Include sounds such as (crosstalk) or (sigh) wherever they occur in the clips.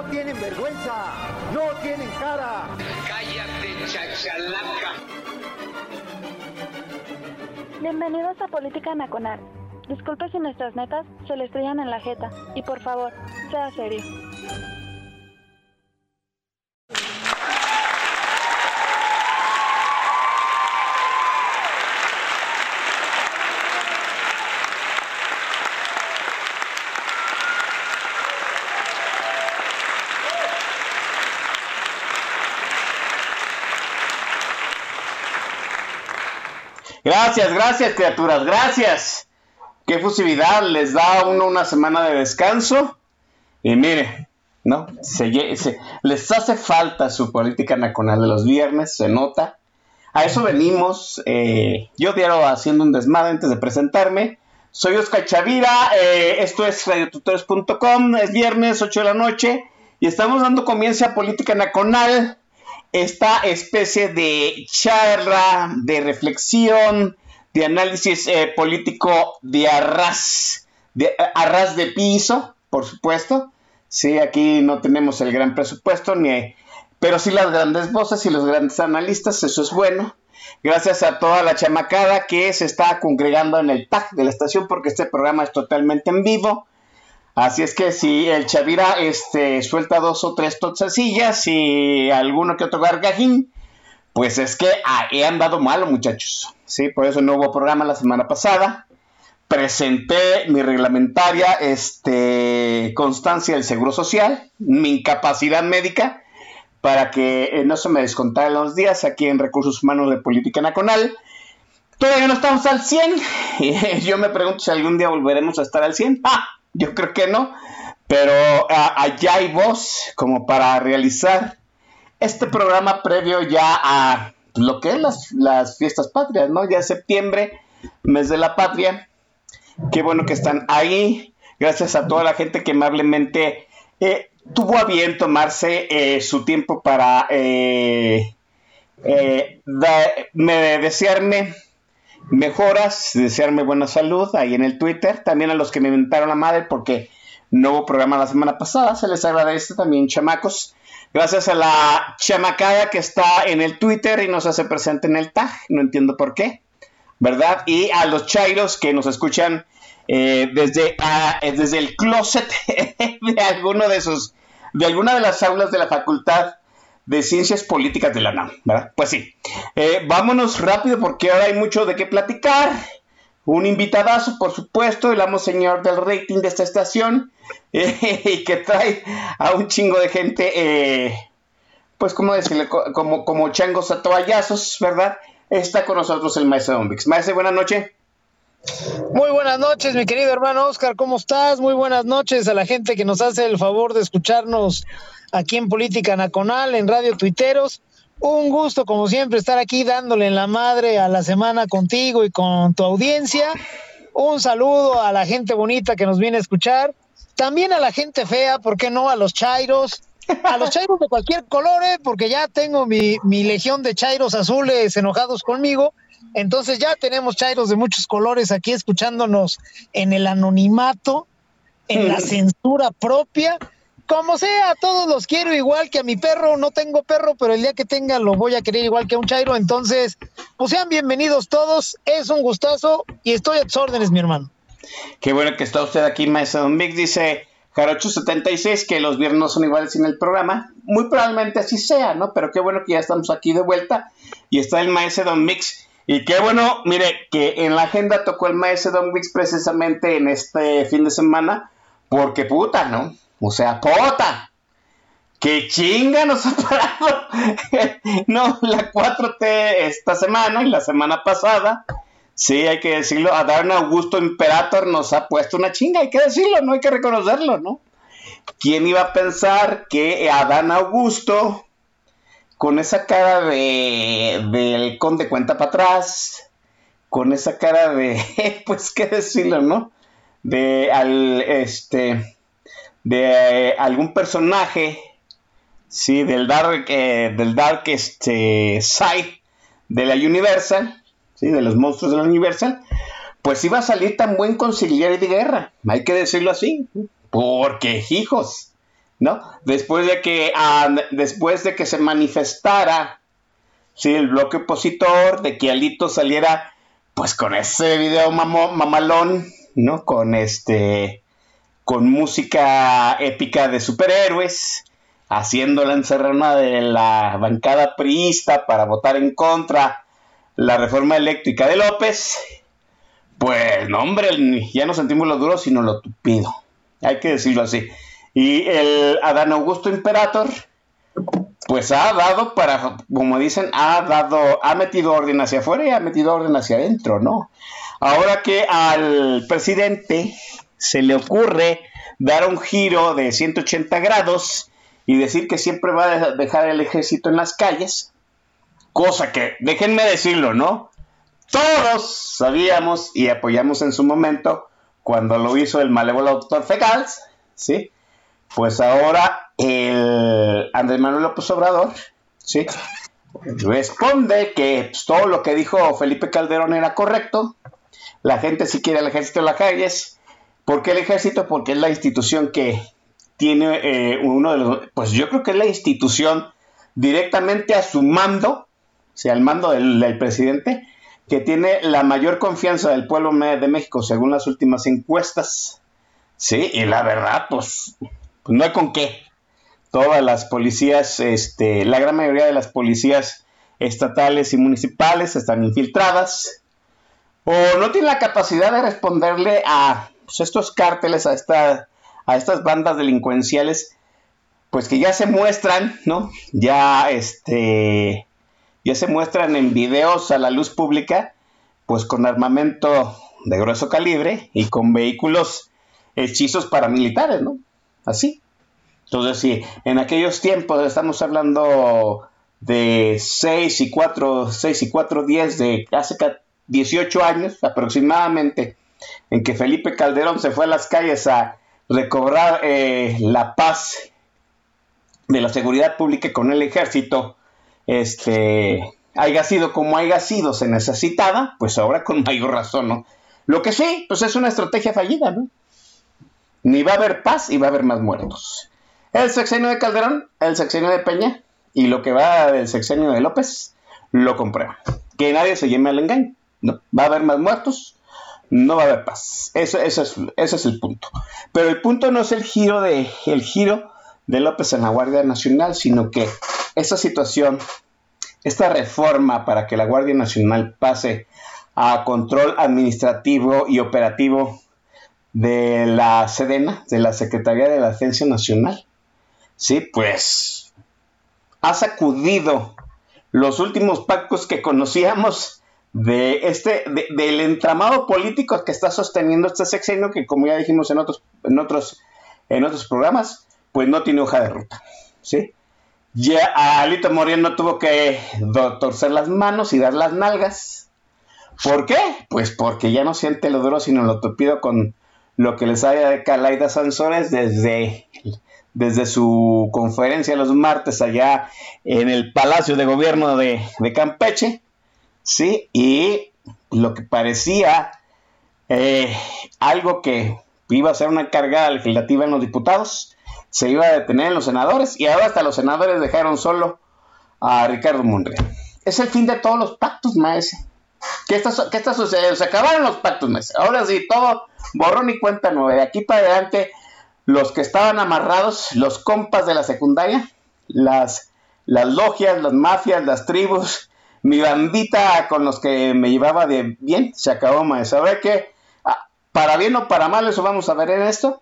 No tienen vergüenza, no tienen cara. Cállate, chachalaca. Bienvenidos a Política Nacional. Disculpe si nuestras netas se le estrellan en la jeta. Y por favor, sea serio. Gracias, gracias, criaturas, gracias. Qué fusividad, les da a uno una semana de descanso. Y mire, ¿no? Se, les hace falta su política nacional de los viernes, se nota. A eso venimos. eh, yo diario haciendo un desmadre antes de presentarme. Soy Oscar Chavira, eh, esto es radiotutores.com, es viernes 8 de la noche y estamos dando comienzo a Política Nacional, esta especie de charla, de reflexión, de análisis eh, político de arras, de eh, arras de piso, por supuesto. Sí, aquí no tenemos el gran presupuesto, ni, pero sí las grandes voces y los grandes analistas, eso es bueno. Gracias a toda la chamacada que se está congregando en el tag de la estación, porque este programa es totalmente en vivo. Así es que si el Chavira este, suelta dos o tres totzacillas y alguno que otro gargajín, pues es que ah, he andado malo, muchachos. Sí, por eso no hubo programa la semana pasada. Presenté mi reglamentaria este, constancia del Seguro Social, mi incapacidad médica, para que eh, no se me descontaran los días aquí en Recursos Humanos de Política Nacional. Todavía no estamos al 100. Y (laughs) yo me pregunto si algún día volveremos a estar al 100. Ah, yo creo que no. Pero ah, allá hay voz como para realizar este programa previo ya a lo que es las, las fiestas patrias, ¿no? Ya septiembre, mes de la patria. Qué bueno que están ahí. Gracias a toda la gente que amablemente eh, tuvo a bien tomarse eh, su tiempo para eh, eh, desearme mejoras, desearme buena salud ahí en el Twitter. También a los que me inventaron la madre porque no hubo programa la semana pasada. Se les agradece también, chamacos. Gracias a la chamacada que está en el Twitter y nos hace presente en el tag. No entiendo por qué. ¿Verdad? Y a los chairos que nos escuchan eh, desde, ah, eh, desde el closet (laughs) de alguno de sus, de alguna de las aulas de la Facultad de Ciencias Políticas de la NAM, ¿verdad? Pues sí. Eh, vámonos rápido porque ahora hay mucho de qué platicar. Un invitadazo, por supuesto, el amo señor del rating de esta estación, (laughs) eh, y que trae a un chingo de gente, eh, pues, ¿cómo decirle? Co- Como, como changos a toallazos, ¿verdad? Está con nosotros el maestro Don Vix. Maestro, buenas noches. Muy buenas noches, mi querido hermano Oscar, ¿cómo estás? Muy buenas noches a la gente que nos hace el favor de escucharnos aquí en Política Nacional, en Radio Tuiteros. Un gusto, como siempre, estar aquí dándole en la madre a la semana contigo y con tu audiencia. Un saludo a la gente bonita que nos viene a escuchar. También a la gente fea, ¿por qué no? A los chairos. A los chairos de cualquier color, ¿eh? porque ya tengo mi, mi legión de chairos azules enojados conmigo. Entonces ya tenemos chairos de muchos colores aquí escuchándonos en el anonimato, en la (laughs) censura propia. Como sea, a todos los quiero igual que a mi perro. No tengo perro, pero el día que tenga lo voy a querer igual que a un chairo. Entonces, pues sean bienvenidos todos. Es un gustazo y estoy a tus órdenes, mi hermano. Qué bueno que está usted aquí, maestro Don Vix. Dice Jarocho76 que los viernes no son iguales sin el programa. Muy probablemente así sea, ¿no? Pero qué bueno que ya estamos aquí de vuelta y está el maestro Don Mix. Y qué bueno, mire, que en la agenda tocó el maestro Don Mix precisamente en este fin de semana, porque puta, ¿no? O sea, puta. ¡Qué chinga nos (laughs) ha parado! no, la 4T esta semana y la semana pasada. Sí, hay que decirlo. Adán Augusto Imperator nos ha puesto una chinga, hay que decirlo, no hay que reconocerlo, ¿no? ¿quién iba a pensar que Adán Augusto, con esa cara de del conde cuenta para atrás, con esa cara de, (laughs) pues qué decirlo, ¿no? De al, este, de algún personaje, sí, del dark, eh, del dark, este, side de la Universal, sí, de los monstruos de la Universal, pues iba a salir tan buen conciliar de guerra, hay que decirlo así, porque hijos, ¿no? Después de que, después de que se manifestara, sí, el bloque opositor, de que Alito saliera, pues con ese video mamalón, ¿no? Con este, con música épica de superhéroes, haciendo la encerrona de la bancada priista para votar en contra la reforma eléctrica de López, pues no, hombre, ya no sentimos lo duro, sino lo tupido. Hay que decirlo así. Y el Adán Augusto Imperator, pues ha dado para, como dicen, ha dado, ha metido orden hacia afuera y ha metido orden hacia adentro, ¿no? Ahora que al presidente se le ocurre dar un giro de 180 grados y decir que siempre va a dejar el ejército en las calles, cosa que, déjenme decirlo, ¿no? todos sabíamos y apoyamos en su momento cuando lo hizo el malévolo doctor Fegals, ¿sí? Pues ahora el Andrés Manuel López Obrador, ¿sí? Responde que pues, todo lo que dijo Felipe Calderón era correcto, la gente si quiere el ejército en las calles, ¿por qué el ejército? Porque es la institución que tiene eh, uno de los, pues yo creo que es la institución directamente a su mando, o sea, al mando del presidente, que tiene la mayor confianza del pueblo de México según las últimas encuestas. Sí, y la verdad, pues, no hay con qué. Todas las policías, este, la gran mayoría de las policías estatales y municipales están infiltradas o no tienen la capacidad de responderle a pues, estos cárteles, a, a estas bandas delincuenciales, pues que ya se muestran, ¿no? Ya, este, ya se muestran en videos a la luz pública, pues con armamento de grueso calibre y con vehículos hechizos paramilitares, ¿no? Así. Entonces, sí, en aquellos tiempos estamos hablando de 6 y 4, 6 y 4 días de hace 18 años aproximadamente, en que Felipe Calderón se fue a las calles a recobrar eh, la paz de la seguridad pública con el ejército este, haya sido como haya sido, se necesitaba, pues ahora con mayor razón, ¿no? Lo que sí, pues es una estrategia fallida, ¿no? Ni va a haber paz y va a haber más muertos. El sexenio de Calderón, el sexenio de Peña y lo que va del sexenio de López, lo comprueba. Que nadie se llame al engaño, ¿no? Va a haber más muertos, no va a haber paz. Ese es el punto. Pero el punto no es el giro de, el giro de López en la Guardia Nacional, sino que esta situación, esta reforma para que la Guardia Nacional pase a control administrativo y operativo de la Sedena, de la Secretaría de la Defensa Nacional, sí, pues ha sacudido los últimos pactos que conocíamos de este, del entramado político que está sosteniendo este sexenio, que como ya dijimos en otros, en otros, en otros programas, pues no tiene hoja de ruta, ¿sí? Ya Alito Moreno tuvo que torcer las manos y dar las nalgas. ¿Por qué? Pues porque ya no siente lo duro, sino lo tupido con lo que les haya Calaida Sansores desde, desde su conferencia los martes allá en el Palacio de Gobierno de, Campeche. Sí, y lo que parecía eh, algo que iba a ser una carga legislativa en los diputados, se iba a detener en los senadores y ahora hasta los senadores dejaron solo a Ricardo Monreal. Es el fin de todos los pactos, maese. ¿Qué está, sucediendo? Se acabaron los pactos, maese. Ahora sí, todo borrón y cuenta nueva. De aquí para adelante, los que estaban amarrados, los compas de la secundaria, las, logias, las mafias, las tribus, mi bandita con los que me llevaba de bien, se acabó, maese. ¿Sabe qué? Ah, para bien o para mal, eso vamos a ver en esto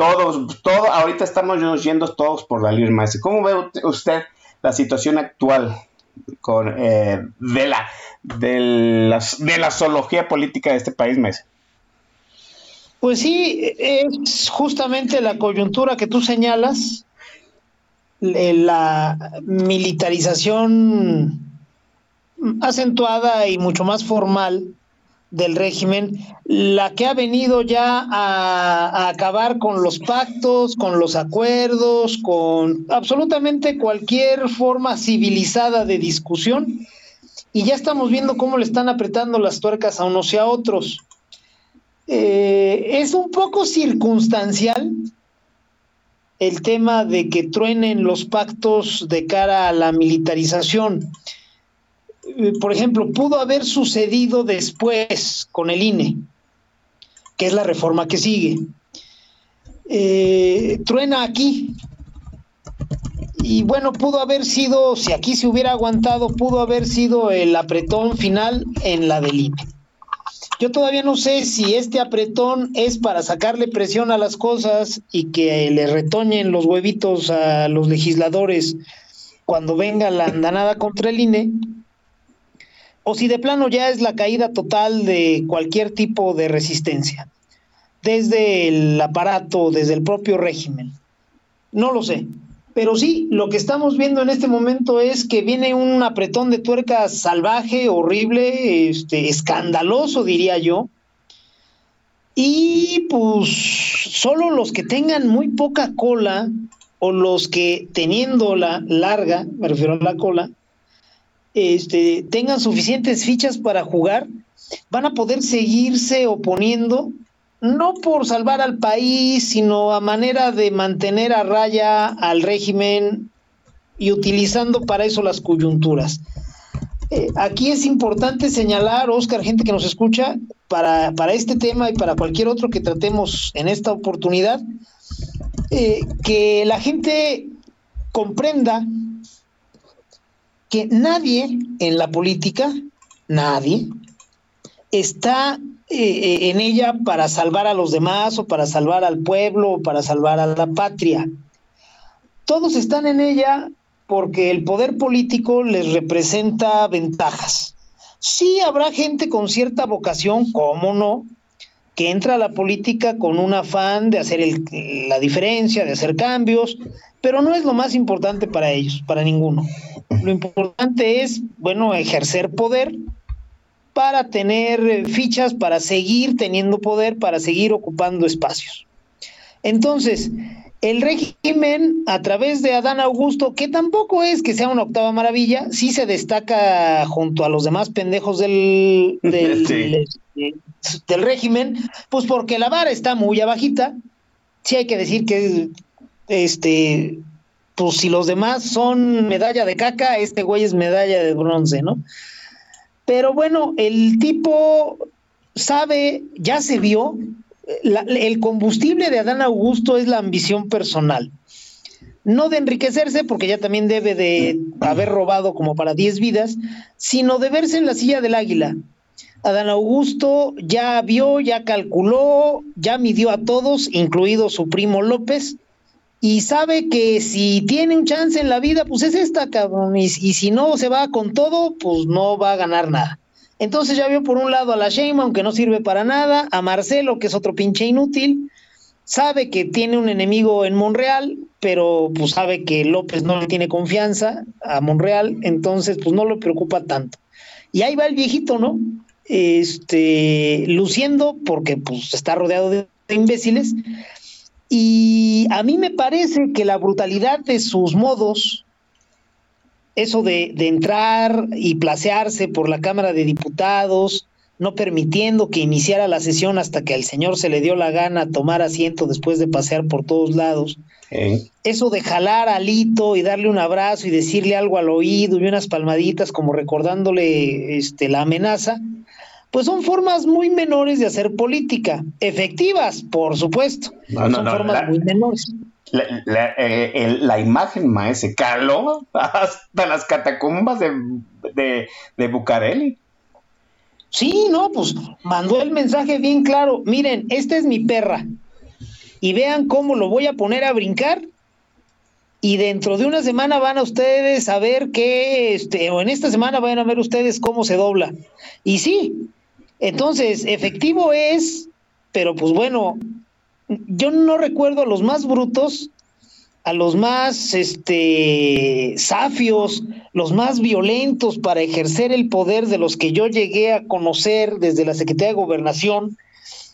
todos, todo, ahorita estamos yendo todos por la libre maestra. ¿Cómo ve usted la situación actual con, eh, de, la, de, de la zoología política de este país, maestro? Pues sí, es justamente la coyuntura que tú señalas, la militarización acentuada y mucho más formal del régimen, la que ha venido ya a, acabar con los pactos, con los acuerdos, con absolutamente cualquier forma civilizada de discusión. Y ya estamos viendo cómo le están apretando las tuercas a unos y a otros. Eh, es un poco circunstancial el tema de que truenen los pactos de cara a la militarización. Por ejemplo, pudo haber sucedido después con el INE, que es la reforma que sigue. Eh, truena aquí. Y bueno, pudo haber sido, si aquí se hubiera aguantado, pudo haber sido el apretón final en la del INE. Yo todavía no sé si este apretón es para sacarle presión a las cosas y que le retoñen los huevitos a los legisladores cuando venga la andanada contra el INE, o si de plano ya es la caída total de cualquier tipo de resistencia, desde el aparato, desde el propio régimen. No lo sé. Pero sí, lo que estamos viendo en este momento es que viene un apretón de tuerca salvaje, horrible, este, escandaloso, diría yo. Y pues solo los que tengan muy poca cola o los que teniéndola larga, me refiero a la cola, este, tengan suficientes fichas para jugar, van a poder seguirse oponiendo no por salvar al país, sino a manera de mantener a raya al régimen y utilizando para eso las coyunturas. Eh, aquí es importante señalar, Oscar, gente que nos escucha, para, para, este tema y para cualquier otro que tratemos en esta oportunidad, eh, que la gente comprenda que nadie en la política, nadie, está eh, en ella para salvar a los demás o para salvar al pueblo o para salvar a la patria. Todos están en ella porque el poder político les representa ventajas. Sí habrá gente con cierta vocación, cómo no, que entra a la política con un afán de hacer el, la diferencia, de hacer cambios, pero no es lo más importante para ellos, para ninguno. Lo importante es, bueno, ejercer poder para tener eh, fichas, para seguir teniendo poder, para seguir ocupando espacios. Entonces, el régimen, a través de Adán Augusto, que tampoco es que sea una octava maravilla, sí se destaca junto a los demás pendejos del, (laughs) del, sí. del, régimen, pues porque la vara está muy abajita. Sí hay que decir que, este, si los demás son medalla de caca, este güey es medalla de bronce, ¿no? Pero bueno, el tipo sabe, ya se vio, el combustible de Adán Augusto es la ambición personal. No de enriquecerse, porque ya también debe de haber robado como para 10 vidas, sino de verse en la silla del águila. Adán Augusto ya vio, ya calculó, ya midió a todos, incluido su primo López, y sabe que si tiene un chance en la vida, pues es esta, cabrón, y, si no se va con todo, pues no va a ganar nada. Entonces ya vio por un lado a la Sheinbaum, aunque no sirve para nada, a Marcelo, que es otro pinche inútil, sabe que tiene un enemigo en Monreal, pero pues sabe que López no le tiene confianza a Monreal, entonces pues no le preocupa tanto. Y ahí va el viejito, ¿no? Este, luciendo, porque pues está rodeado de imbéciles, y a mí me parece que la brutalidad de sus modos, eso de, de, entrar y placearse por la Cámara de Diputados, no permitiendo que iniciara la sesión hasta que al señor se le dio la gana tomar asiento después de pasear por todos lados. ¿Eh? Eso de jalar a Lito y darle un abrazo y decirle algo al oído y unas palmaditas como recordándole este, la amenaza, pues son formas muy menores de hacer política, efectivas, por supuesto. No, no, son no, formas la, muy menores. La, la, eh, el, la, imagen, maese, caló hasta las catacumbas de, de, de Bucareli. Sí, no, pues mandó el mensaje bien claro. Miren, esta es mi perra. Y vean cómo lo voy a poner a brincar. Y dentro de una semana van a ustedes a ver qué, este, o en esta semana van a ver ustedes cómo se dobla. Y sí, entonces, efectivo es pero pues bueno, yo no recuerdo a los más brutos, a los más este safios, los más violentos para ejercer el poder de los que yo llegué a conocer desde la Secretaría de Gobernación,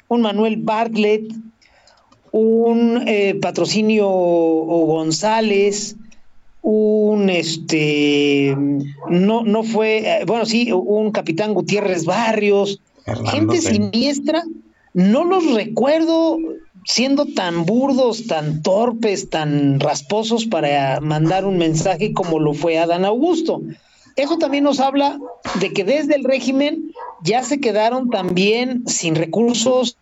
un Manuel Bartlett, un eh, patrocinio González, un este no no fue eh, bueno sí un capitán Gutiérrez Barrios gente siniestra no los recuerdo siendo tan burdos tan torpes tan rasposos para mandar un mensaje como lo fue Adán Augusto. Eso también nos habla de que desde el régimen ya se quedaron también sin recursos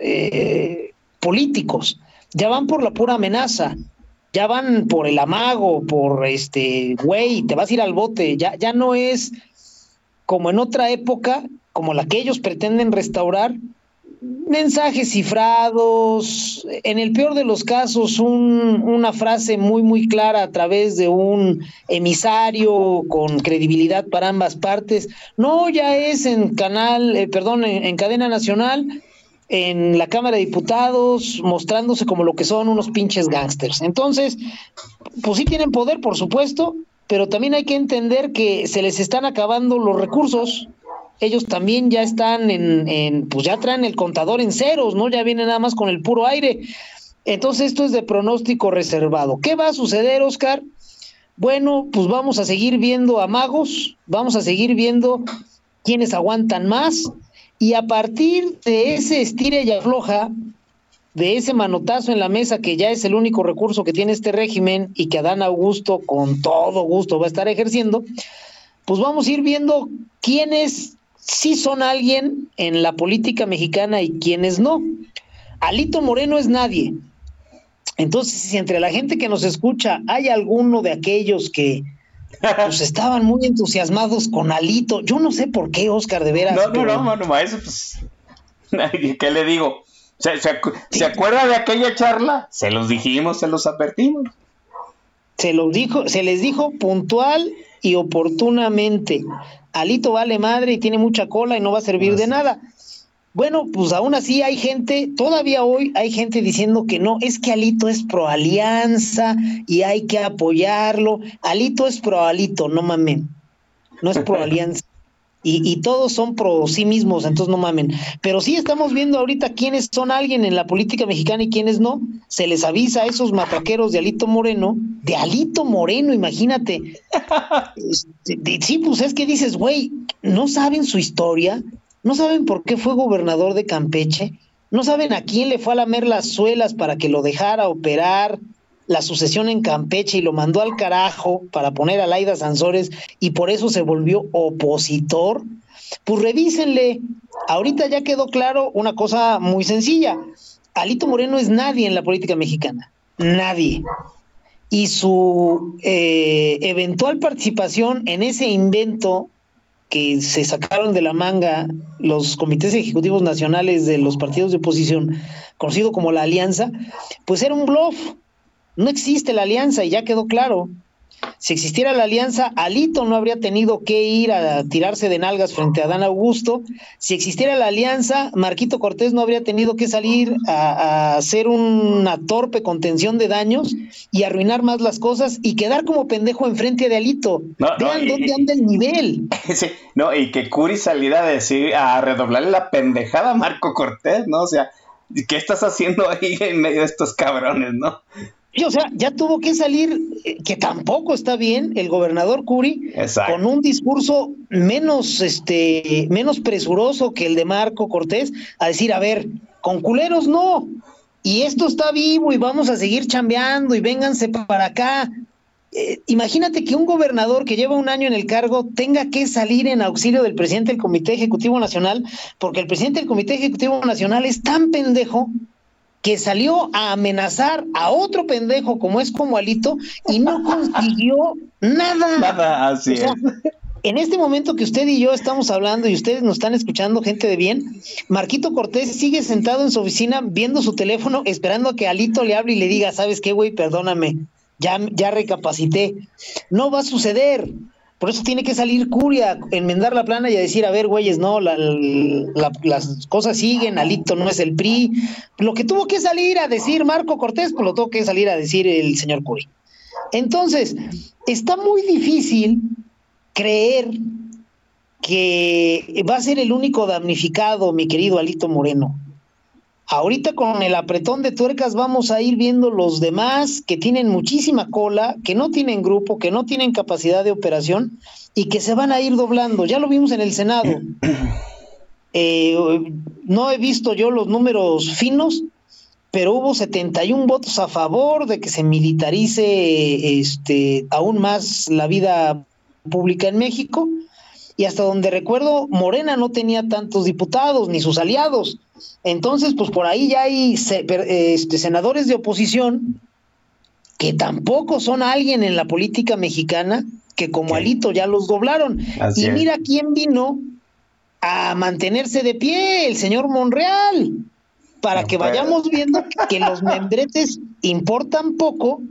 eh, políticos. Ya van por la pura amenaza ya van por el amago, por este, güey, te vas a ir al bote, ya, ya no es como en otra época, como la que ellos pretenden restaurar, mensajes cifrados, en el peor de los casos, un, una frase muy, muy clara a través de un emisario con credibilidad para ambas partes. No, ya es en canal, eh, perdón, en cadena nacional, en la Cámara de Diputados mostrándose como lo que son unos pinches gángsters. Entonces, pues sí tienen poder, por supuesto, pero también hay que entender que se les están acabando los recursos. Ellos también ya están en, en pues ya traen el contador en ceros, ¿no? Ya viene nada más con el puro aire. Entonces, esto es de pronóstico reservado. ¿Qué va a suceder, Oscar? Bueno, pues vamos a seguir viendo a magos, vamos a seguir viendo quiénes aguantan más, y a partir de ese estire y afloja, de ese manotazo en la mesa, que ya es el único recurso que tiene este régimen y que Adán Augusto con todo gusto va a estar ejerciendo, pues vamos a ir viendo quiénes sí son alguien en la política mexicana y quiénes no. Alito Moreno es nadie. Entonces, si entre la gente que nos escucha hay alguno de aquellos que pues (laughs) estaban muy entusiasmados con Alito. Yo no sé por qué, Oscar, de veras. No, no, no, mano, maestro, pues. ¿Qué le digo? ¿Se, se, acuerda de aquella charla? Se los dijimos, se los advertimos. Se los dijo, se les dijo puntual y oportunamente. Alito vale madre y tiene mucha cola y no va a servir de nada. Bueno, pues aún así hay gente, todavía hoy hay gente diciendo que no, es que Alito es pro alianza y hay que apoyarlo. Alito es pro Alito, no mamen. No es pro (laughs) alianza. Y, y, todos son pro sí mismos, entonces no mamen. Pero sí estamos viendo ahorita quiénes son alguien en la política mexicana y quiénes no. Se les avisa a esos mataqueros de Alito Moreno, de Alito Moreno, imagínate. (laughs) Este, sí, pues es que dices, güey, no saben su historia, ¿No saben por qué fue gobernador de Campeche? ¿No saben a quién le fue a lamer las suelas para que lo dejara operar la sucesión en Campeche y lo mandó al carajo para poner a Laida Sansores y por eso se volvió opositor? Pues revísenle. Ahorita ya quedó claro una cosa muy sencilla. Alito Moreno es nadie en la política mexicana. Nadie. Y su eh, eventual participación en ese invento que se sacaron de la manga los comités ejecutivos nacionales de los partidos de oposición, conocido como la alianza, pues era un bluff. No existe la alianza y ya quedó claro. Si existiera la alianza, Alito no habría tenido que ir a tirarse de nalgas frente a Dan Augusto. Si existiera la alianza, Marquito Cortés no habría tenido que salir a, hacer una torpe contención de daños y arruinar más las cosas y quedar como pendejo enfrente de Alito. Vean dónde anda el nivel. (laughs) no, y que Curi saliera a decir, a redoblarle la pendejada a Marco Cortés, ¿no? O sea, ¿qué estás haciendo ahí en medio de estos cabrones, no? O sea, ya tuvo que salir, eh, que tampoco está bien, el gobernador Curi, con un discurso menos, este, menos presuroso que el de Marco Cortés, a decir, a ver, con culeros no, y esto está vivo y vamos a seguir chambeando y vénganse para acá. Eh, imagínate que un gobernador que lleva un año en el cargo tenga que salir en auxilio del presidente del Comité Ejecutivo Nacional, porque el presidente del Comité Ejecutivo Nacional es tan pendejo que salió a amenazar a otro pendejo como es como Alito y no (laughs) consiguió nada. Nada, así es. En este momento que usted y yo estamos hablando y ustedes nos están escuchando, gente de bien, Marquito Cortés sigue sentado en su oficina viendo su teléfono, esperando a que Alito le hable y le diga, ¿sabes qué, güey? Perdóname, ya, ya recapacité. No va a suceder. Por eso tiene que salir Curia, enmendar la plana y a decir, a ver, güeyes, no, la- la- las cosas siguen, Alito no es el PRI. Lo que tuvo que salir a decir Marco Cortés, pues lo tuvo que salir a decir el señor Curi. Entonces, está muy difícil creer que va a ser el único damnificado, mi querido Alito Moreno. Ahorita con el apretón de tuercas vamos a ir viendo los demás que tienen muchísima cola, que no tienen grupo, que no tienen capacidad de operación y que se van a ir doblando. Ya lo vimos en el Senado. (clears throat) Eh, no he visto yo los números finos, pero hubo 71 votos a favor de que se militarice este, aún más la vida pública en México. Y hasta donde recuerdo, Morena no tenía tantos diputados ni sus aliados. Entonces, pues por ahí ya hay este, senadores de oposición que tampoco son alguien en la política mexicana, que como. Alito ya los doblaron. Así y mira quién vino a mantenerse de pie, el señor Monreal, para No que puede. vayamos viendo que los membretes importan poco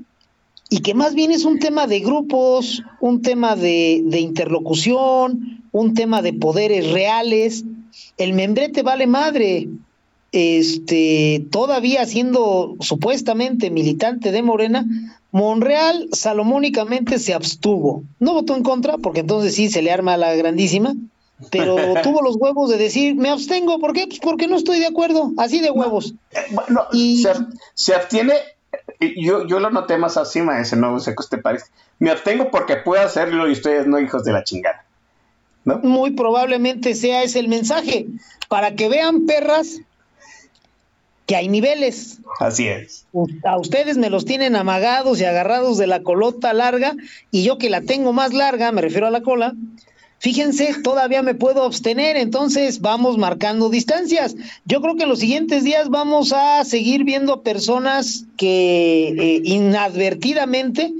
y que más bien es un tema de grupos, un tema de, de interlocución, un tema de poderes reales. El membrete vale madre. Este, todavía siendo supuestamente militante de Morena, Monreal salomónicamente se abstuvo. No votó en contra, porque entonces sí se le arma la grandísima, pero (laughs) tuvo los huevos de decir, me abstengo, ¿por qué? Pues porque no estoy de acuerdo, así de huevos. Eh, bueno, Y- se, se abstiene, yo, yo lo noté más así, maestro, no sé qué usted parece. Me abstengo porque puedo hacerlo y ustedes no hijos de la chingada. ¿No? Muy probablemente sea ese el mensaje, para que vean perras que hay niveles. Así es. A ustedes me los tienen amagados y agarrados de la colota larga, y yo que la tengo más larga, me refiero a la cola, fíjense, todavía me puedo abstener, entonces vamos marcando distancias. Yo creo que en los siguientes días vamos a seguir viendo personas que eh, inadvertidamente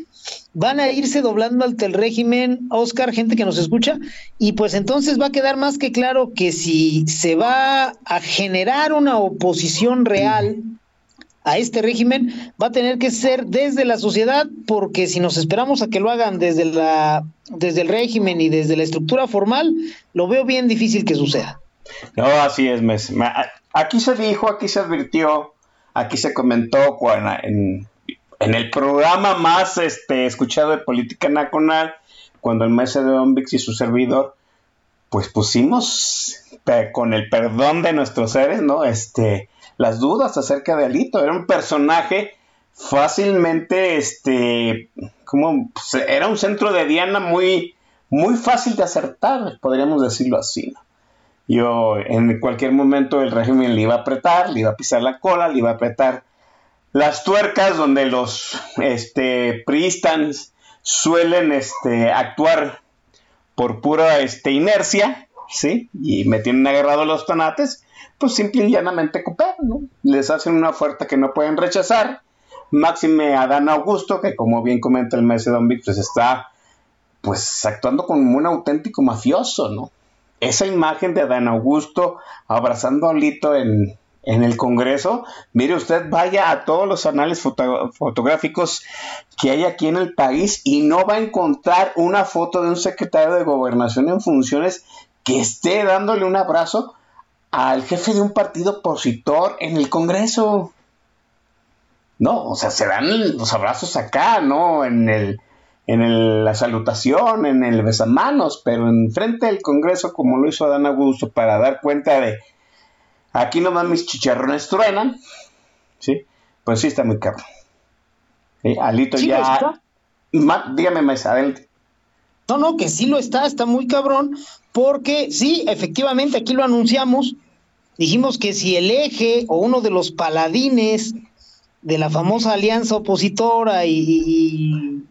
van a irse doblando ante el régimen, Oscar, gente que nos escucha, y pues entonces va a quedar más que claro que si se va a generar una oposición real a este régimen, va a tener que ser desde la sociedad, porque si nos esperamos a que lo hagan desde la desde el régimen y desde la estructura formal, lo veo bien difícil que suceda. No, así es, mes. Aquí se dijo, aquí se advirtió, aquí se comentó en, en el programa más este, escuchado de política nacional, cuando el mes de Don Vix y su servidor, pues pusimos con el perdón de nuestros seres, ¿no? Este, las dudas acerca de Alito. Era un personaje fácilmente, este, como, pues, era un centro de Diana muy, muy fácil de acertar, podríamos decirlo así, ¿no? Yo en cualquier momento el régimen le iba a apretar, le iba a pisar la cola, le iba a apretar las tuercas donde los este, suelen este, actuar por pura este, inercia, ¿sí? Y me tienen agarrado los tanates, pues simple y llanamente cooperan, ¿no? Les hacen una oferta que no pueden rechazar. Máxime Adán Augusto, que como bien comenta el maestro Don Vic, pues está pues actuando como un auténtico mafioso, ¿no? esa imagen de Adán Augusto abrazando a Lito en, en el Congreso, mire usted, vaya a todos los anales foto- fotográficos que hay aquí en el país y no va a encontrar una foto de un secretario de gobernación en funciones que esté dándole un abrazo al jefe de un partido opositor en el Congreso. No, o sea, se dan los abrazos acá, ¿no? En el, en el- la salutación, en el besamanos, pero en frente del Congreso, como lo hizo Adán Augusto, para dar cuenta de aquí nomás mis chicharrones truenan, ¿sí? Pues sí está muy cabrón. Sí, Alito Sí, ya. Ma- dígame más adelante. No, no, que sí lo está, está muy cabrón, porque sí, efectivamente, aquí lo anunciamos, dijimos que si el eje o uno de los paladines de la famosa alianza opositora y,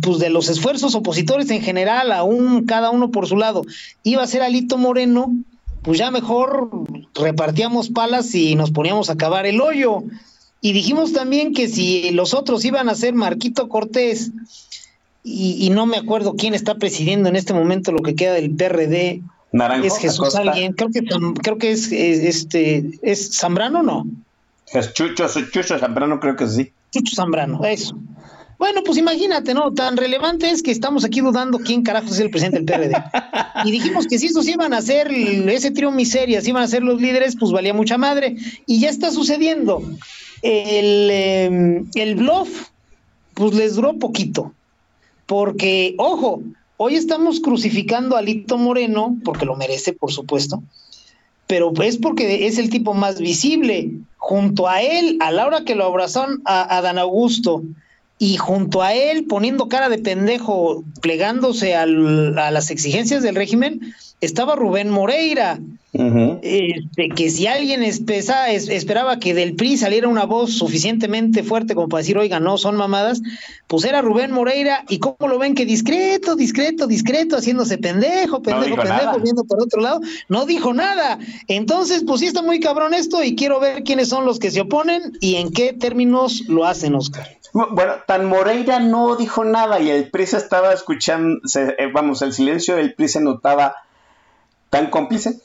pues de los esfuerzos opositores en general, aún cada uno por su lado, iba a ser Alito Moreno, pues ya mejor repartíamos palas y nos poníamos a cavar el hoyo. Y dijimos también que si los otros iban a ser Marquito Cortés y, y no me acuerdo quién está presidiendo en este momento lo que queda del PRD, Naranjo, es Jesús Acosta, alguien, creo que creo que es, es, este es Zambrano no, Jes- Chucho, Chucho Zambrano creo que sí. Chucho Zambrano, eso. Bueno, pues imagínate, ¿no? Tan relevante es que estamos aquí dudando quién carajo es el presidente del PRD. Y dijimos que si estos iban a ser ese trío miserias, iban a ser los líderes, pues valía mucha madre. Y ya está sucediendo. El, em, el bluff, pues les duró poquito. Porque, ojo, hoy estamos crucificando a Lito Moreno, porque lo merece, por supuesto, pero es porque es el tipo más visible. Junto a él, a la hora que lo abrazaron a, Dan Augusto, y junto a él, poniendo cara de pendejo, plegándose a las exigencias del régimen, estaba Rubén Moreira, este, que si alguien espesa, es, esperaba que del PRI saliera una voz suficientemente fuerte como para decir, oiga, no, son mamadas, pues era Rubén Moreira, y cómo lo ven que discreto, discreto, discreto, haciéndose pendejo, pendejo, pendejo, viendo por otro lado, no dijo nada. Entonces, pues sí está muy cabrón esto y quiero ver quiénes son los que se oponen y en qué términos lo hacen, Oscar. Bueno, tan Moreira no dijo nada y el PRI se estaba escuchando, eh, vamos, el silencio del PRI se notaba tan cómplice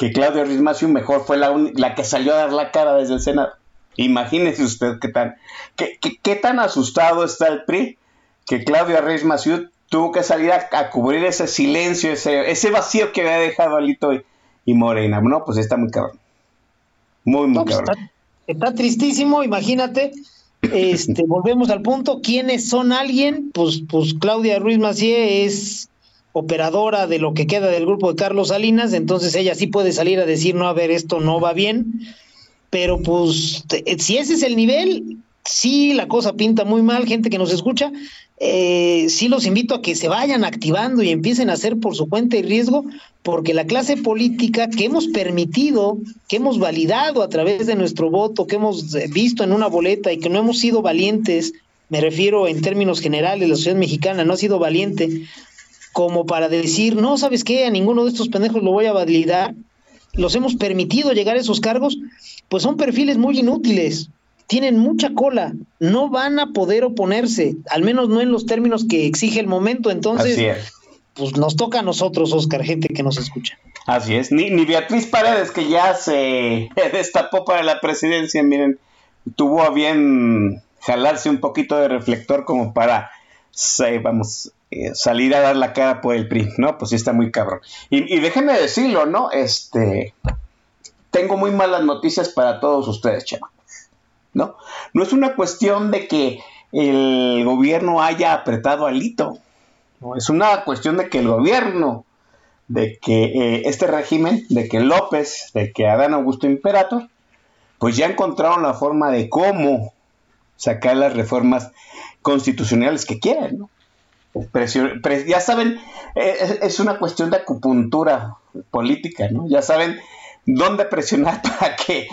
que Claudia Ruiz mejor fue la, la que salió a dar la cara desde el Senado. Imagínese usted qué tan, qué, qué, tan asustado está el PRI que Claudia Ruiz tuvo que salir a, cubrir ese silencio, ese, ese vacío que había dejado Alito y, y Morena. No, pues está muy cabrón. Muy, muy pues cabrón. Está, está, tristísimo, imagínate este, (laughs) volvemos al punto, ¿quiénes son alguien? Pues, pues Claudia Ruiz Macié es operadora de lo que queda del grupo de Carlos Salinas, entonces ella sí puede salir a decir, no, a ver, esto no va bien, pero pues si ese es el nivel, sí la cosa pinta muy mal, gente que nos escucha, eh, sí los invito a que se vayan activando y empiecen a hacer por su cuenta y riesgo, porque la clase política que hemos permitido, que hemos validado a través de nuestro voto, que hemos eh, visto en una boleta y que no hemos sido valientes, me refiero en términos generales, la sociedad mexicana no ha sido valiente como para decir, no, ¿sabes qué? A ninguno de estos pendejos lo voy a validar. Los hemos permitido llegar a esos cargos, pues son perfiles muy inútiles tienen mucha cola, no van a poder oponerse, al menos no en los términos que exige el momento. Entonces, pues nos toca a nosotros, Oscar, gente que nos escucha. Así es, ni, ni Beatriz Paredes, que ya se (laughs) destapó para la presidencia, miren, tuvo a bien jalarse un poquito de reflector como para, vamos, eh, salir a dar la cara por el PRI, ¿no? Pues sí está muy cabrón. Y, déjenme decirlo, ¿no? Este, tengo muy malas noticias para todos ustedes, chema. ¿no? No es una cuestión de que el gobierno haya apretado al hito, ¿no? es una cuestión de que el gobierno, de que eh, este régimen, de que López, de que Adán Augusto Imperator, pues ya encontraron la forma de cómo sacar las reformas constitucionales que quieren, ¿no? Ya saben, eh, es una cuestión de acupuntura política, ¿no? Ya saben dónde presionar (laughs) para que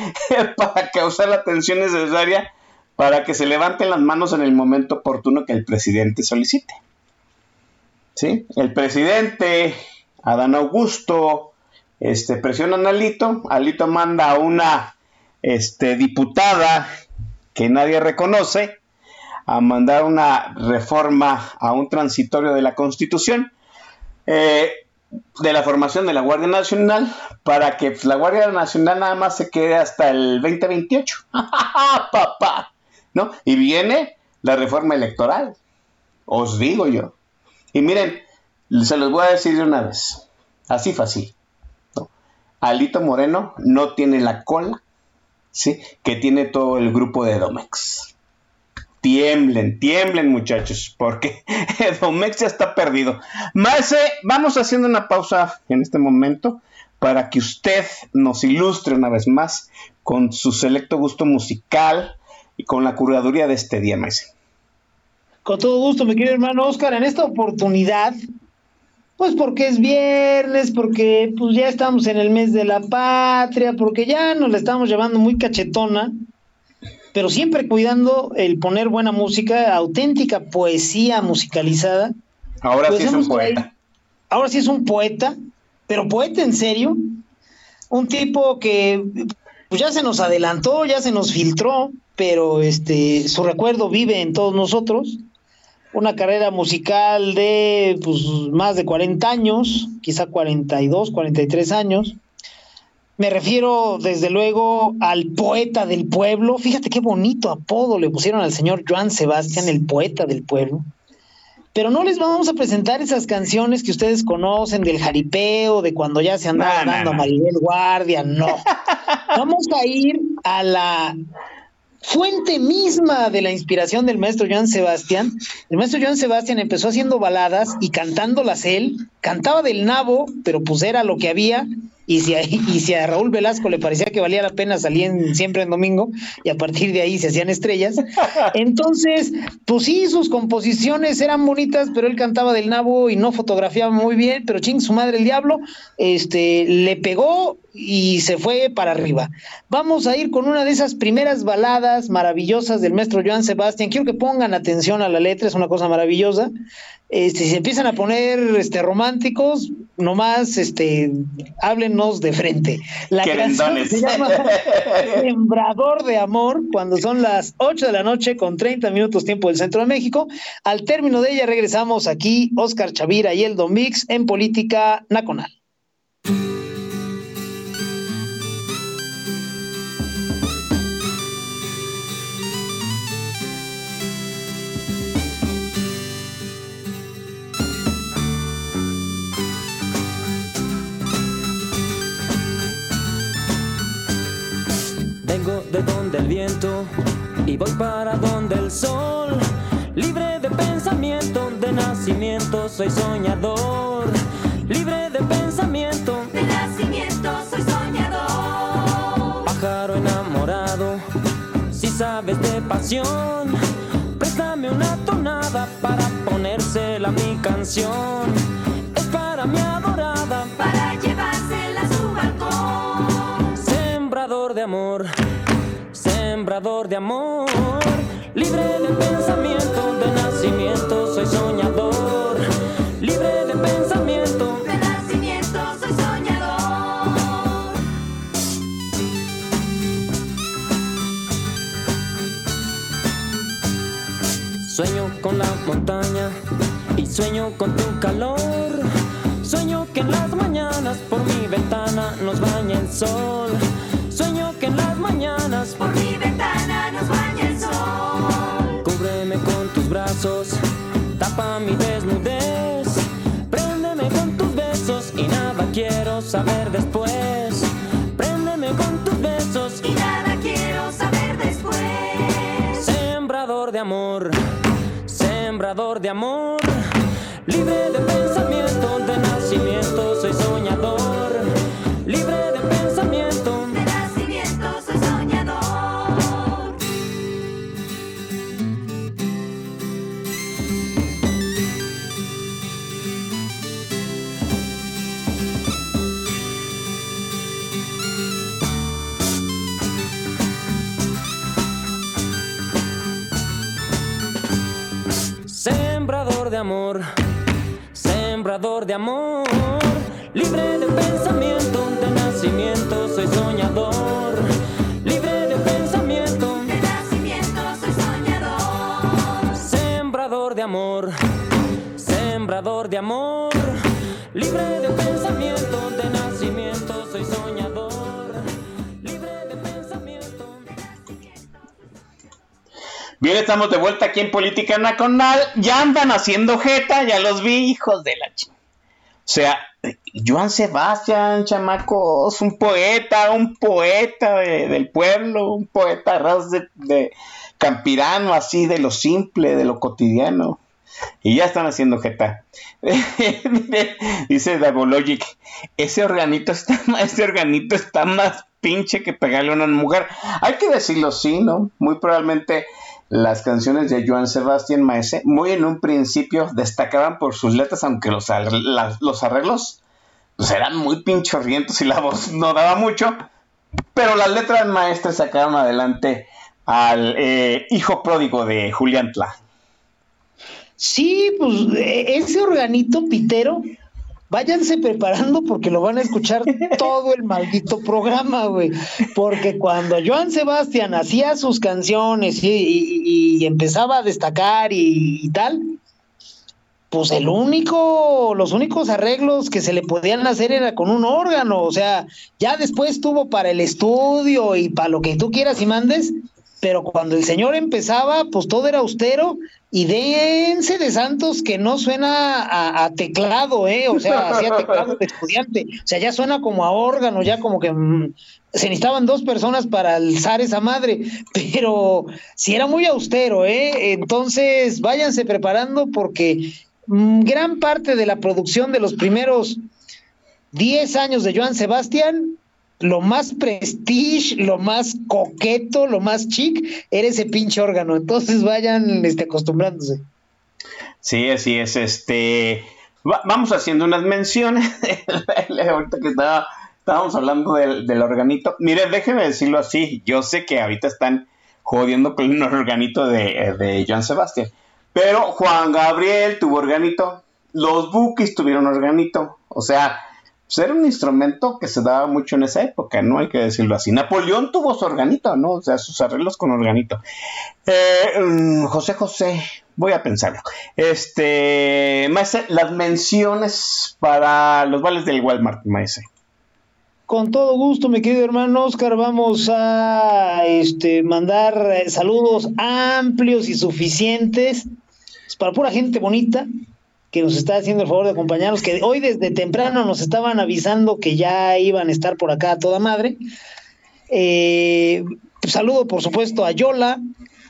para causar la tensión necesaria para que se levanten las manos en el momento oportuno que el presidente solicite. ¿Sí? El presidente, Adán Augusto, este, presiona a Alito, Alito manda a una este, diputada que nadie reconoce a mandar una reforma a un transitorio de la Constitución. Eh, de la formación de la Guardia Nacional para que la Guardia Nacional nada más se quede hasta el 2028. (laughs) Papá, ¿no? Y viene la reforma electoral. Os digo yo. Y miren, se los voy a decir de una vez. Así fácil. Alito Moreno no tiene la cola, ¿sí? Que tiene todo el grupo de Domex tiemblen, tiemblen muchachos, porque (laughs) Domex ya está perdido. Maese, vamos haciendo una pausa en este momento para que usted nos ilustre una vez más con su selecto gusto musical y con la curaduría de este día, Maese. Con todo gusto, mi querido hermano Oscar, en esta oportunidad, pues porque es viernes, porque pues ya estamos en el mes de la patria, porque ya nos la estamos llevando muy cachetona, pero siempre cuidando el poner buena música, auténtica poesía musicalizada. Ahora sí es un poeta. ahora sí es un poeta, pero poeta en serio. Un tipo que pues ya se nos adelantó, ya se nos filtró, pero este su recuerdo vive en todos nosotros. Una carrera musical de pues, más de 40 años, quizá 42, 43 años Me refiero, desde luego, al poeta del pueblo. Fíjate qué bonito apodo le pusieron al señor Joan Sebastián, el poeta del pueblo. Pero no les vamos a presentar esas canciones que ustedes conocen del jaripeo, de cuando ya se andaba No, no, dando a no. Maribel Guardia, no. (laughs) Vamos a ir a la fuente misma de la inspiración del maestro Joan Sebastián. El maestro Joan Sebastián empezó haciendo baladas y cantándolas él, cantaba del nabo, pero pues era lo que había. Y si, a, (laughs) y si a Raúl Velasco le parecía que valía la pena, salían siempre en domingo y a partir de ahí se hacían estrellas. (laughs) Entonces, pues sí, sus composiciones eran bonitas, pero él cantaba del nabo y no fotografiaba muy bien, pero ching, su madre el diablo, este, le pegó y se fue para arriba. Vamos a ir con una de esas primeras baladas maravillosas del maestro Joan Sebastián. Quiero que pongan atención a la letra, es una cosa maravillosa. Este, si se empiezan a poner este, románticos, nomás este, háblenos de frente. La canción Querendones. se llama (laughs) Sembrador de Amor, cuando son las 8 de la noche con 30 minutos tiempo del Centro de México. Al término de ella regresamos aquí, Oscar Chavira y el Don Mix en Política Nacional. Vengo de donde el viento y voy para donde el sol. Libre de pensamiento, de nacimiento soy soñador. Libre de pensamiento, De nacimiento soy soñador. pájaro enamorado. Si sabes de pasión, préstame una tonada para ponérsela a mi canción. Es para mi adorada, Para llevársela a su balcón. Sembrador de amor, de amor, libre de pensamiento, de nacimiento soy soñador, libre de pensamiento, De nacimiento soy soñador. sueño con la montaña y sueño con tu calor, sueño que en las mañanas por mi ventana nos baña el sol, sueño que en las mañanas Por mi sembrador de amor, sembrador de amor. Libre de pensamiento, de nacimiento soy soñador. Libre de amor, sembrador de amor, libre de pensamiento, de nacimiento soy soñador, libre de pensamiento, De nacimiento soy soñador. sembrador de amor, sembrador de amor, libre de Bien, estamos de vuelta aquí en Política Nacional. Ya andan haciendo jeta, ya los vi, hijos de la ch... O sea, Joan Sebastián, chamacos, un poeta, un poeta de- del pueblo, un poeta ras de, campirano, así de lo simple, de lo cotidiano. Y ya están haciendo jeta. (laughs) Dice Davologic, ese organito está, ese organito está más pinche que pegarle a una mujer. Hay que decirlo sí, ¿no? Muy probablemente las canciones de Joan Sebastián Maese, muy en un principio destacaban por sus letras, aunque los, los arreglos pues, eran muy pinchorrientos y la (laughs) voz no daba mucho. Pero las letras maestras sacaron adelante al eh, hijo pródigo de Julián Tla. Sí, pues e- ese organito pitero, váyanse preparando porque lo van a escuchar (laughs) todo el maldito programa, güey. Porque cuando Joan Sebastián hacía sus canciones y, y- y empezaba a destacar y, y tal, pues el único, los únicos arreglos que se le podían hacer era con un órgano, o sea, ya después tuvo para el estudio y para lo que tú quieras y mandes, pero cuando el señor empezaba, pues todo era austero y dense de Santos que no suena a, a teclado, ¿eh? O sea, (laughs) hacía teclado de estudiante, o sea, ya suena como a órgano, ya como que mm, se necesitaban dos personas para alzar esa madre, (laughs) pero sí era muy austero, ¿eh? Entonces, váyanse preparando porque mm, gran parte de la producción de los primeros 10 años de Joan Sebastián, lo más prestige, lo más coqueto, lo más chic, era ese pinche órgano. Entonces vayan este, acostumbrándose. Sí, así es. Este, va- vamos haciendo unas menciones. (laughs) ahorita que estaba, estábamos hablando del, del organito. Mire, déjeme decirlo así. Yo sé que ahorita están jodiendo con un organito de, de Joan Sebastián. Pero Juan Gabriel tuvo organito. Los Bookies tuvieron organito. O sea, pues era un instrumento que se daba mucho en esa época, ¿no? Hay que decirlo así. Napoleón tuvo su organito, ¿no? O sea, sus arreglos con organito. Eh, mm, José José, voy a pensarlo. Este, maese, las menciones para los vales del Walmart, maese. Con todo gusto, mi querido hermano Oscar, vamos a este, mandar eh, saludos amplios y suficientes para pura gente bonita que nos está haciendo el favor de acompañarnos, que hoy desde temprano nos estaban avisando que ya iban a estar por acá a toda madre. Eh, saludo, por supuesto, a Yola,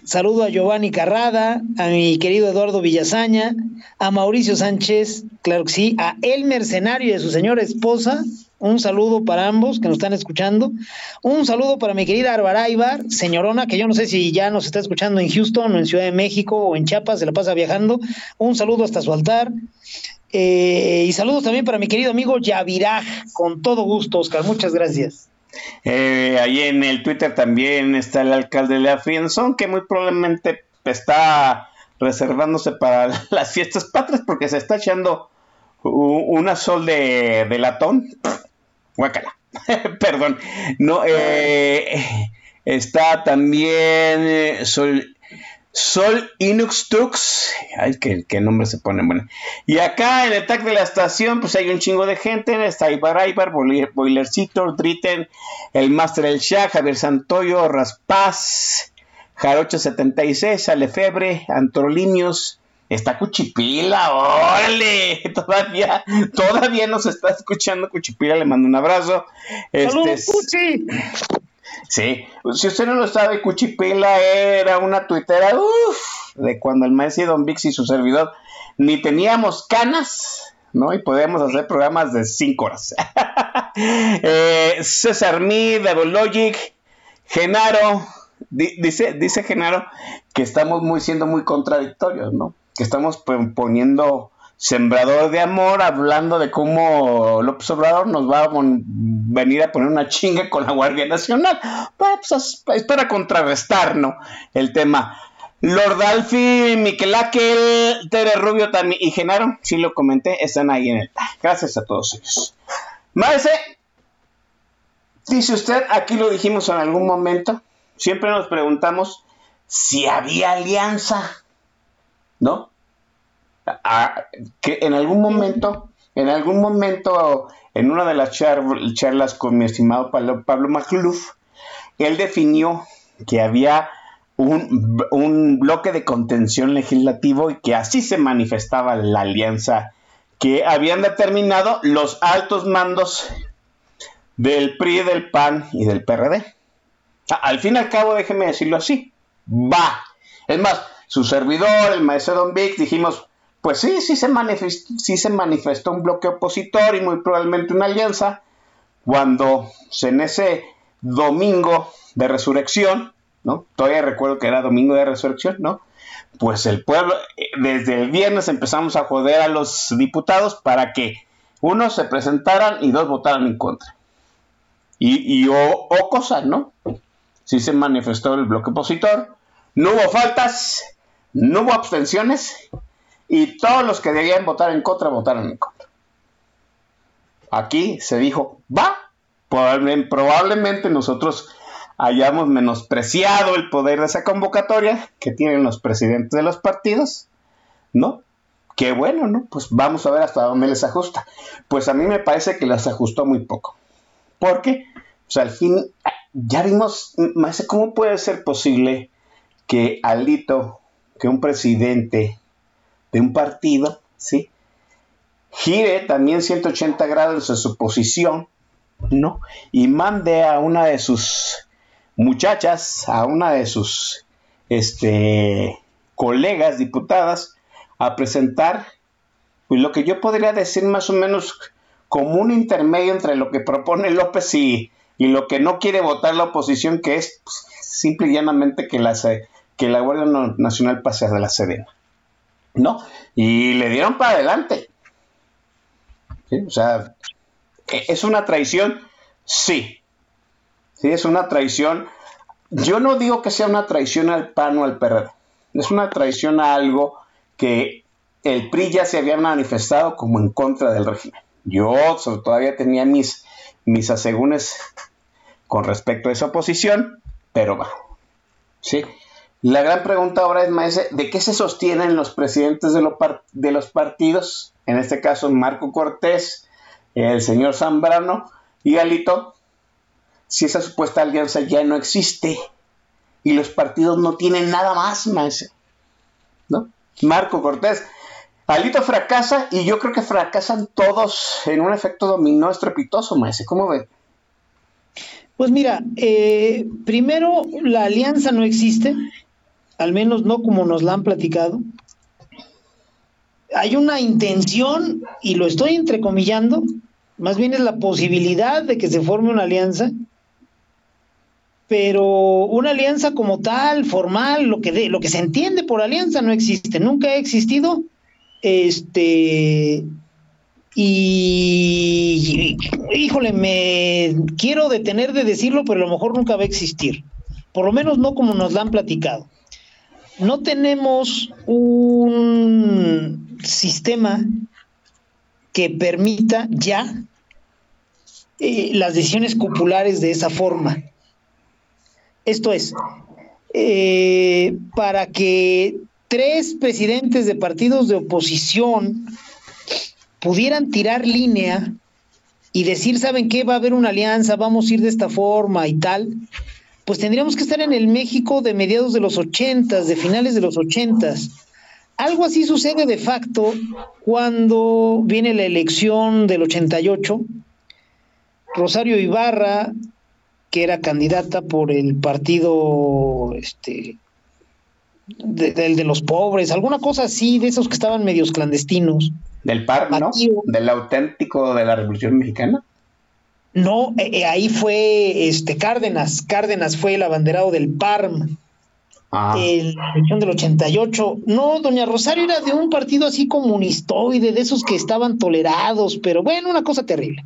saludo a Giovanni Carrada, a mi querido Eduardo Villazaña, a Mauricio Sánchez, claro que sí, a El Mercenario y a su señora esposa. Un saludo para ambos que nos están escuchando. Un saludo para mi querida Arbara Ibar, señorona, que yo no sé si ya nos está escuchando en Houston o en Ciudad de México o en Chiapas, se la pasa viajando. Un saludo hasta su altar. Eh, y saludos también para mi querido amigo Yaviraj, con todo gusto, Oscar. Muchas gracias. Eh, ahí en el Twitter también está el alcalde de la Frienzón, que muy probablemente está reservándose para (laughs) las fiestas patrias porque se está echando una sol de, latón. Guácala. (laughs) Perdón. No, eh, está también eh, Sol, Inux Tux. Ay, qué, nombre se pone. Bueno. Y acá en el tag de la estación, pues hay un chingo de gente. Está Ibar Ibar, Boiler- Boilercito, Dritten, el Master El Shah, Javier Santoyo, Raspaz, Jarocho 76, Alefebre, Antrolinios. Está Cuchipila, órale, (laughs) todavía, todavía nos está escuchando Cuchipila, le mando un abrazo. Este, ¡Saludos, Cuchi! Sí, si usted no lo sabe, Cuchipila era una tuitera uf, de cuando el maestro Don Vix y su servidor ni teníamos canas, ¿no? Y podíamos hacer programas de 5 horas. (laughs) Eh, César Mid, Logic, Genaro, di- dice, dice Genaro que estamos muy siendo muy contradictorios, ¿no? Que estamos pon- poniendo sembrador de amor, hablando de cómo López Obrador nos va a venir a poner una chinga con la Guardia Nacional. Pues es, es para contrarrestar. El tema. Lord Alfie, Miquel Aquel, Tere Rubio también y Genaro, sí lo comenté, están ahí en el. Gracias a todos ellos. Maese, dice usted, aquí lo dijimos en algún momento, siempre nos preguntamos si había alianza, ¿no? Que en algún momento, en algún momento, en una de las char- charlas con mi estimado Pablo, Pablo Macluf, él definió que había un, un bloque de contención legislativo y que así se manifestaba la alianza que habían determinado los altos mandos del PRI, del PAN y del PRD. Al fin y al cabo, déjeme decirlo así, va. Es más, su servidor, el maestro Don Vic, dijimos, pues sí, sí se, manifestó, sí se manifestó un bloque opositor y muy probablemente una alianza, cuando en ese domingo de resurrección, ¿no? Todavía recuerdo que era domingo de resurrección, ¿no? Pues el pueblo, eh, desde el viernes empezamos a joder a los diputados para que uno se presentaran y dos votaran en contra. Y, y o, o cosas, ¿no? Sí se manifestó el bloque opositor, no hubo faltas, no hubo abstenciones y todos los que debían votar en contra votaron en contra. Aquí se dijo, va, Probable- probablemente nosotros hayamos menospreciado el poder de esa convocatoria que tienen los presidentes de los partidos, ¿no? qué bueno, ¿no? Pues vamos a ver hasta dónde les ajusta. Pues a mí me parece que les ajustó muy poco. Porque, pues al fin, ya vimos, ¿cómo puede ser posible que Alito, que un presidente de un partido, ¿sí? Gire también 180 grados en su posición, ¿no? Y mande a una de sus muchachas, a una de sus este, colegas diputadas, a presentar pues, lo que yo podría decir más o menos como un intermedio entre lo que propone López y, y lo que no quiere votar la oposición, que es pues, simple y llanamente que la, que la Guardia Nacional pase de la Sedena. ¿No? Y le dieron para adelante. O sea, ¿e-, ¿es una traición? Sí. Sí, es una traición. Yo no digo que sea una traición al PAN o al PRD. Es una traición a algo que el PRI ya se había manifestado como en contra del régimen. Yo todavía tenía mis, mis asegúnes con respecto a esa oposición, pero va. ¿sí? La gran pregunta ahora es, maese, ¿de qué se sostienen los presidentes de, de los partidos? En este caso, Marco Cortés, el señor Zambrano y Alito, si esa supuesta alianza ya no existe y los partidos no tienen nada más, maese. ¿No? Marco Cortés. Alito fracasa y yo creo que fracasan todos en un efecto dominó estrepitoso, maese. ¿Cómo ve? Pues mira, eh, primero la alianza no existe, al menos no como nos la han platicado. Hay una intención, y lo estoy entrecomillando, más bien es la posibilidad de que se forme una alianza, pero una alianza como tal, formal, lo que, se entiende por alianza no existe, nunca ha existido. Este, y, híjole, me quiero detener de decirlo, pero a lo mejor nunca va a existir. Por lo menos no como nos la han platicado. No tenemos un sistema que permita ya eh, las decisiones populares de esa forma. Esto es, eh, para que tres presidentes de partidos de oposición pudieran tirar línea y decir, ¿saben qué? Va a haber una alianza, vamos a ir de esta forma y tal, pues tendríamos que estar en el México de mediados de los ochentas, de finales de los ochentas. Algo así sucede de facto cuando viene la elección del 88. Rosario Ibarra, que era candidata por el partido este, del de, de, los pobres, alguna cosa así, de esos que estaban medios clandestinos. Del PAR, ¿no? Del auténtico de la Revolución Mexicana. No, eh, ahí fue este Cárdenas. Cárdenas fue el abanderado del PARM. Ah. En la elección del 88. No, doña Rosario era de un partido así comunistoide, de esos que estaban tolerados, pero bueno, una cosa terrible.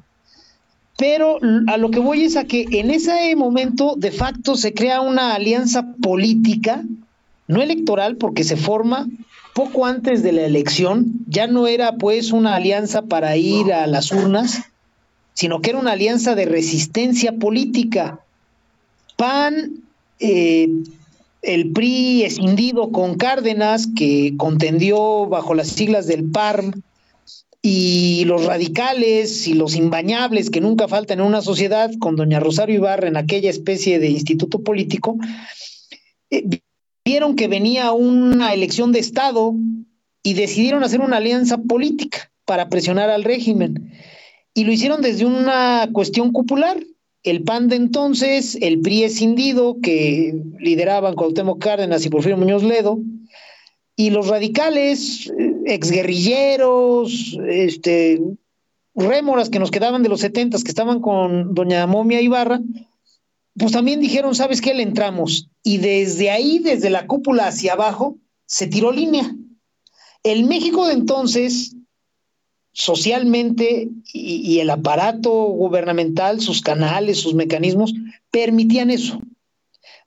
Pero a lo que voy es a que en ese momento, de facto, se crea una alianza política, no electoral, porque se forma poco antes de la elección. Ya no era pues una alianza para ir a las urnas, sino que era una alianza de resistencia política. PAN, eh, el PRI escindido con Cárdenas, que contendió bajo las siglas del PARM, y los radicales y los imbañables que nunca faltan en una sociedad, con doña Rosario Ibarra en aquella especie de instituto político, eh, vieron que venía una elección de Estado y decidieron hacer una alianza política para presionar al régimen y lo hicieron desde una cuestión cupular. El PAN de entonces, el PRI escindido, que lideraban Cuauhtémoc Cárdenas y Porfirio Muñoz Ledo, y los radicales, exguerrilleros, este, rémoras que nos quedaban de los setentas, que estaban con doña Momia Ibarra, pues también dijeron, ¿sabes qué? Le entramos. Y desde ahí, desde la cúpula hacia abajo, se tiró línea. El México de entonces socialmente y, el aparato gubernamental, sus canales, sus mecanismos, permitían eso.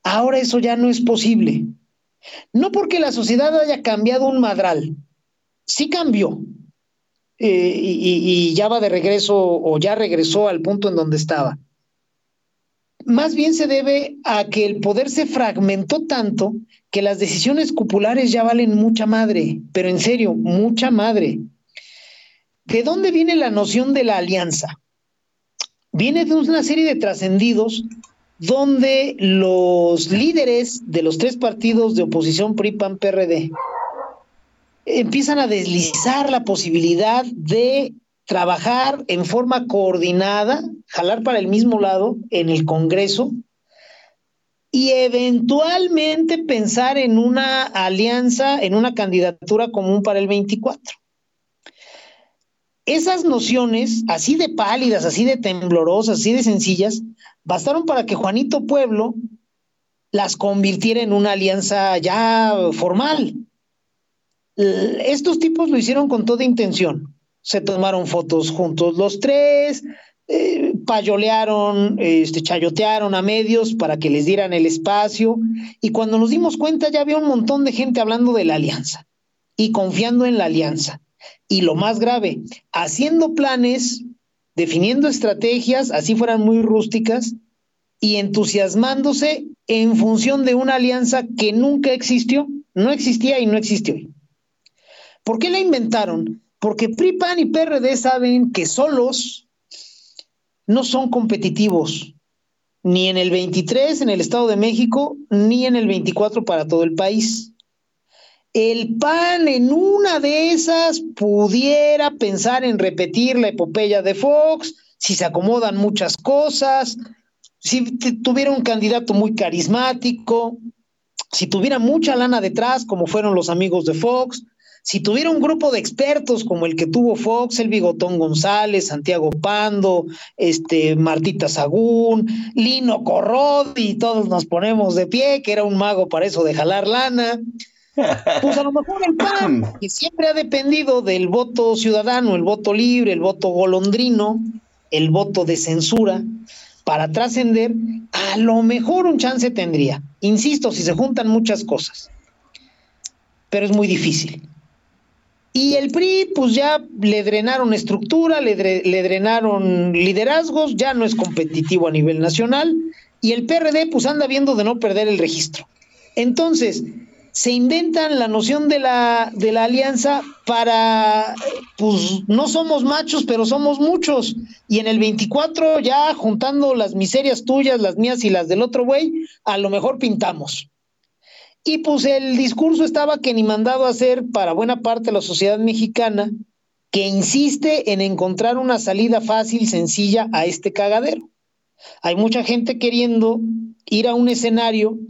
Ahora eso ya no es posible. No porque la sociedad haya cambiado un madral, sí cambió. Eh, y, y, ya va de regreso o ya regresó al punto en donde estaba. más bien se debe a que el poder se fragmentó tanto que las decisiones cupulares ya valen mucha madre, pero en serio, mucha madre. ¿De dónde viene la noción de la alianza? Viene de una serie de trascendidos donde los líderes de los tres partidos de oposición PRI, PAN, PRD empiezan a deslizar la posibilidad de trabajar en forma coordinada, jalar para el mismo lado en el Congreso y eventualmente pensar en una alianza, en una candidatura común para el 24. Esas nociones, así de pálidas, así de temblorosas, así de sencillas, bastaron para que Juanito Pueblo las convirtiera en una alianza ya formal. Estos tipos lo hicieron con toda intención. Se tomaron fotos juntos los tres, eh, payolearon, este, chayotearon a medios para que les dieran el espacio. Y cuando nos dimos cuenta, ya había un montón de gente hablando de la alianza y confiando en la alianza. Y lo más grave, haciendo planes, definiendo estrategias, así fueran muy rústicas, y entusiasmándose en función de una alianza que nunca existió, no existía y no existe hoy. ¿Por qué la inventaron? Porque PRI, PAN y PRD saben que solos no son competitivos, ni en el 23 en el Estado de México, ni en el 24 para todo el país. El PAN en una de esas pudiera pensar en repetir la epopeya de Fox, si se acomodan muchas cosas, si tuviera un candidato muy carismático, si tuviera mucha lana detrás, como fueron los amigos de Fox, si tuviera un grupo de expertos como el que tuvo Fox, el Bigotón González, Santiago Pando, este Martita Sagún, Lino Corrodi, todos nos ponemos de pie, que era un mago para eso de jalar lana. Pues a lo mejor el PAN, (clears throat) que siempre ha dependido del voto ciudadano, el voto libre, el voto golondrino, el voto de censura, para trascender, a lo mejor un chance tendría. Insisto, si se juntan muchas cosas. Pero es muy difícil. Y el PRI, pues ya le drenaron estructura, le, le, drenaron liderazgos, ya no es competitivo a nivel nacional. Y el PRD, pues anda viendo de no perder el registro. Entonces, se inventan la noción de la, de la alianza para, pues no somos machos, pero somos muchos. Y en el 24 ya juntando las miserias tuyas, las mías y las del otro güey, a lo mejor pintamos. Y pues el discurso estaba que ni mandado a hacer para buena parte de la sociedad mexicana, que insiste en encontrar una salida fácil, sencilla a este cagadero. Hay mucha gente queriendo ir a un escenario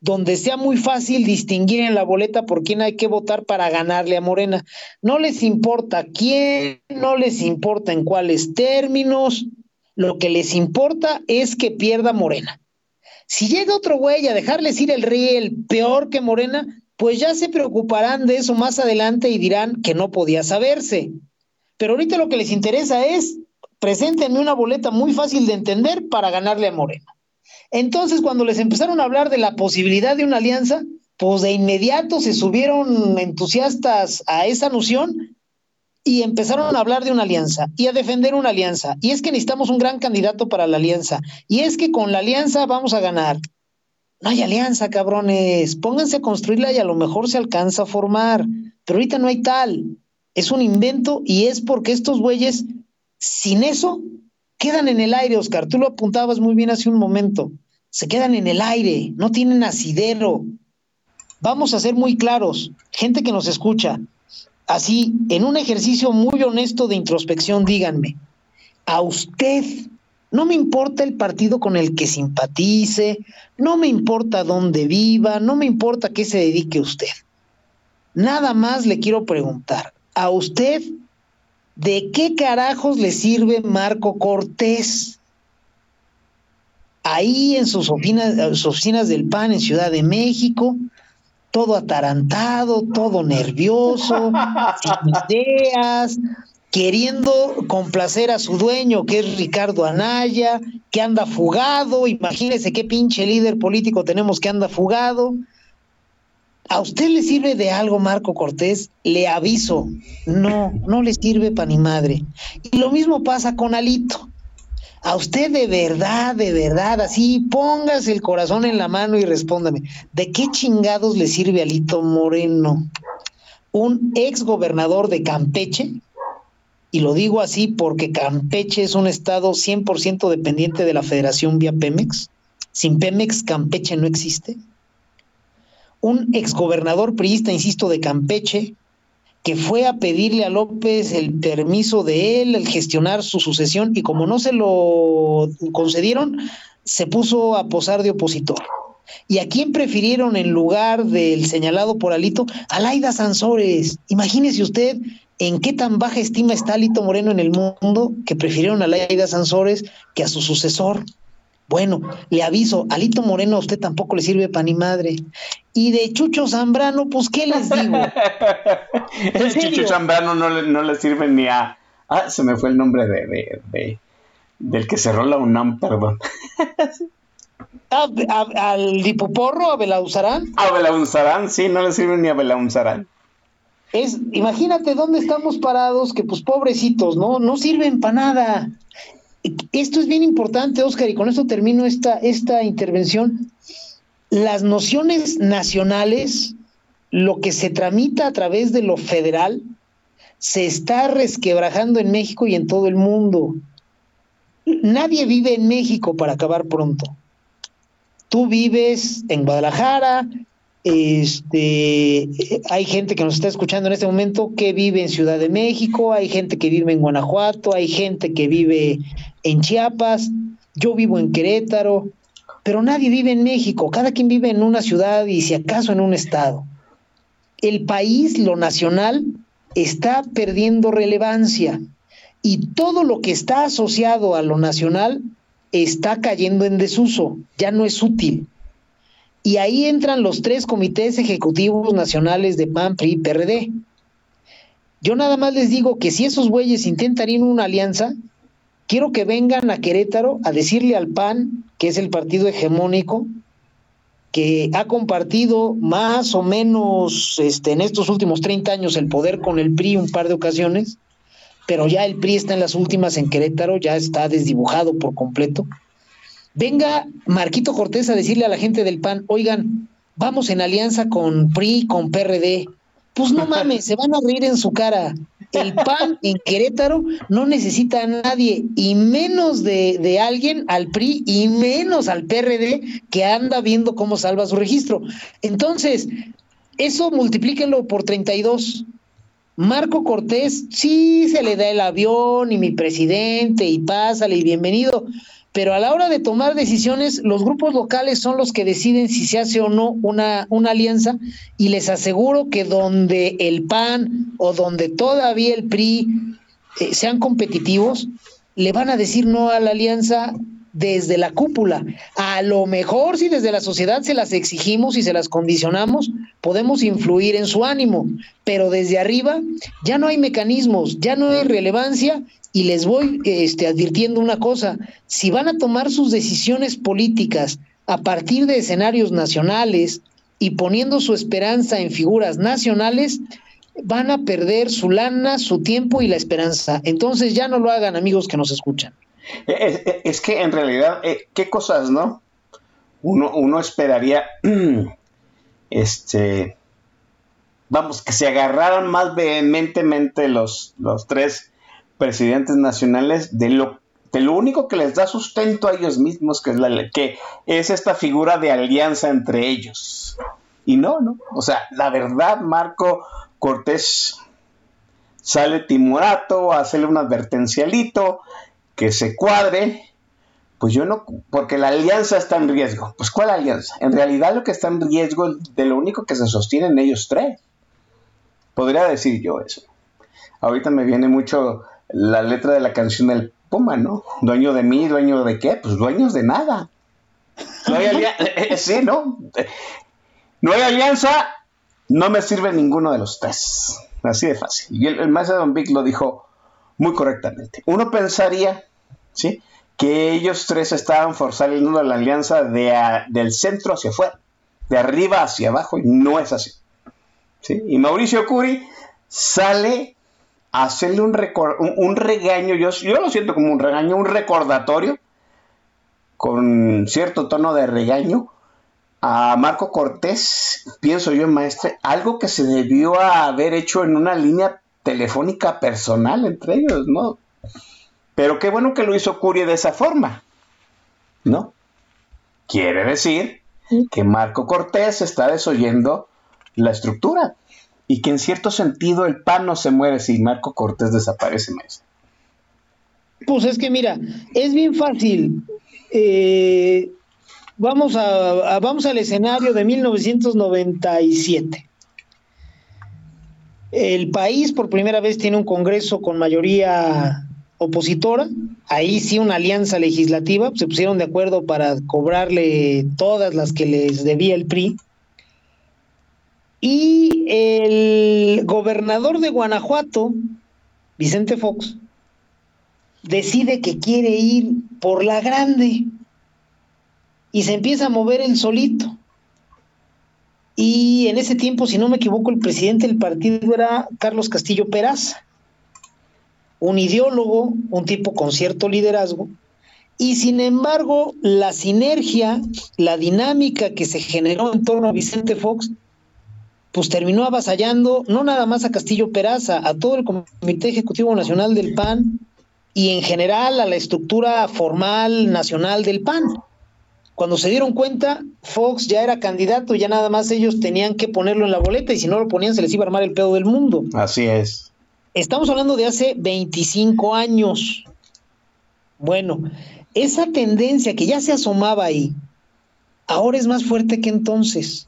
donde sea muy fácil distinguir en la boleta por quién hay que votar para ganarle a Morena. No les importa quién, no les importa en cuáles términos, lo que les importa es que pierda Morena. Si llega otro güey a dejarles ir el riel peor que Morena, pues ya se preocuparán de eso más adelante y dirán que no podía saberse. Pero ahorita lo que les interesa es, preséntenme una boleta muy fácil de entender para ganarle a Morena. Entonces, cuando les empezaron a hablar de la posibilidad de una alianza, pues de inmediato se subieron entusiastas a esa noción y empezaron a hablar de una alianza y a defender una alianza. Y es que necesitamos un gran candidato para la alianza. Y es que con la alianza vamos a ganar. No hay alianza, cabrones. Pónganse a construirla y a lo mejor se alcanza a formar. Pero ahorita no hay tal. Es un invento y es porque estos güeyes, sin eso, quedan en el aire, Oscar. Tú lo apuntabas muy bien hace un momento. Se quedan en el aire, no tienen asidero. Vamos a ser muy claros, gente que nos escucha así, en un ejercicio muy honesto de introspección, díganme, a usted no me importa el partido con el que simpatice, no me importa dónde viva, no me importa qué se dedique usted. Nada más le quiero preguntar, ¿a usted de qué carajos le sirve Marco Cortés? Ahí en sus oficinas, sus oficinas del PAN en Ciudad de México, todo atarantado, todo nervioso, (laughs) sin ideas, queriendo complacer a su dueño, que es Ricardo Anaya, que anda fugado, imagínese qué pinche líder político tenemos que anda fugado. ¿A usted le sirve de algo Marco Cortés? Le aviso, no, no le sirve para ni madre. Y lo mismo pasa con Alito. A usted de verdad, de verdad, así póngase el corazón en la mano y respóndame. ¿De qué chingados le sirve Alito Moreno? Un ex gobernador de Campeche, y lo digo así porque Campeche es un estado 100% dependiente de la federación vía Pemex. Sin Pemex, Campeche no existe. Un exgobernador priista, insisto, de Campeche, que fue a pedirle a López el permiso de él, el gestionar su sucesión, y como no se lo concedieron, se puso a posar de opositor. ¿Y a quién prefirieron en lugar del señalado por Alito? A Laida Sansores. Imagínese usted en qué tan baja estima está Alito Moreno en el mundo que prefirieron a Laida Sansores que a su sucesor. Bueno, le aviso, Alito Moreno a usted tampoco le sirve para ni madre. Y de Chucho Zambrano, pues, ¿qué les digo? (laughs) El serio? Chucho Zambrano no le, no le sirve ni a. Ah, se me fue el nombre de, de- de- del que cerró la UNAM, perdón. (laughs) A- a- al Dipoporro, a Belauzarán, A Belaunzarán, sí, no le sirve ni a Belaunzarán. es, imagínate dónde estamos parados, que pues pobrecitos, ¿no? No sirven para nada. Esto es bien importante, Oscar, y con esto termino esta, esta intervención. Las nociones nacionales, lo que se tramita a través de lo federal, se está resquebrajando en México y en todo el mundo. Nadie vive en México para acabar pronto. Tú vives en Guadalajara, este, eh, hay gente que nos está escuchando en este momento que vive en Ciudad de México, hay gente que vive en Guanajuato, hay gente que vive en Chiapas, yo vivo en Querétaro, pero nadie vive en México, cada quien vive en una ciudad y si acaso en un estado. El país, lo nacional, está perdiendo relevancia y todo lo que está asociado a lo nacional está cayendo en desuso, ya no es útil. Y ahí entran los tres comités ejecutivos nacionales de PAN, PRI y PRD. Yo nada más les digo que si esos güeyes intentarían una alianza, quiero que vengan a Querétaro a decirle al PAN, que es el partido hegemónico, que ha compartido más o menos este, en estos últimos 30 años el poder con el PRI un par de ocasiones, pero ya el PRI está en las últimas en Querétaro, ya está desdibujado por completo. Venga Marquito Cortés a decirle a la gente del PAN, oigan, vamos en alianza con PRI, con PRD. Pues no mames, se van a reír en su cara. El PAN en Querétaro no necesita a nadie, y menos de, de alguien al PRI, y menos al PRD que anda viendo cómo salva su registro. Entonces, eso multiplíquenlo por 32. Marco Cortés, sí se le da el avión y mi presidente y pásale y bienvenido, pero a la hora de tomar decisiones, los grupos locales son los que deciden si se hace o no una, una alianza y les aseguro que donde el PAN o donde todavía el PRI eh, sean competitivos, le van a decir no a la alianza desde la cúpula. A lo mejor si desde la sociedad se las exigimos y se las condicionamos, podemos influir en su ánimo, pero desde arriba ya no hay mecanismos, ya no hay relevancia y les voy este, advirtiendo una cosa, si van a tomar sus decisiones políticas a partir de escenarios nacionales y poniendo su esperanza en figuras nacionales, van a perder su lana, su tiempo y la esperanza. Entonces ya no lo hagan amigos que nos escuchan. Es, que en realidad, eh, ¿qué cosas, no? Uno, uno esperaría, (clears throat) este, vamos, que se agarraran más vehementemente los, los tres presidentes nacionales de lo, de lo único que les da sustento a ellos mismos, que es, la, que es esta figura de alianza entre ellos. Y no, no. O sea, la verdad, Marco Cortés sale timorato a hacerle un advertencialito, que se cuadre, pues yo no, porque la alianza está en riesgo. Pues ¿cuál alianza? En realidad lo que está en riesgo es de lo único que se sostienen ellos tres. Podría decir yo eso. Ahorita me viene mucho la letra de la canción del Puma, ¿no? Dueño de mí, dueño de qué? Pues dueños de nada. No hay alianza, (laughs) sí, ¿no? No hay alianza, no me sirve ninguno de los tres. Así de fácil. Y el, el maestro Don Vic lo dijo muy correctamente. Uno pensaría, Que ellos tres estaban forzando la alianza de a- del centro hacia afuera, de arriba hacia abajo, y no es así. ¿sí? Y Mauricio Curi sale hacerle un, regaño, yo, yo lo siento como un regaño, un recordatorio, con cierto tono de regaño, a Marco Cortés, pienso yo, maestre, algo que se debió haber hecho en una línea telefónica personal entre ellos, ¿no? Pero qué bueno que lo hizo Curie de esa forma, ¿no? Quiere decir que Marco Cortés está desoyendo la estructura y que en cierto sentido el PAN no se mueve si Marco Cortés desaparece, maestro. Pues es que mira, es bien fácil. Eh, vamos, a, a- vamos al escenario de 1997. El país por primera vez tiene un Congreso con mayoría opositora. Ahí sí una alianza legislativa. Se pusieron de acuerdo para cobrarle todas las que les debía el PRI. Y el gobernador de Guanajuato, Vicente Fox, decide que quiere ir por la grande y se empieza a mover el solito. Y en ese tiempo, si no me equivoco, el presidente del partido era Carlos Castillo Peraza, un ideólogo, un tipo con cierto liderazgo. Y sin embargo, la sinergia, la dinámica que se generó en torno a Vicente Fox, pues terminó avasallando no nada más a Castillo Peraza, a todo el Comité Ejecutivo Nacional del PAN, y en general a la estructura formal nacional del PAN. Cuando se dieron cuenta, Fox ya era candidato, ya nada más ellos tenían que ponerlo en la boleta y si no lo ponían se les iba a armar el pedo del mundo. Así es. Estamos hablando de hace 25 años. Bueno, esa tendencia que ya se asomaba ahí, ahora es más fuerte que entonces.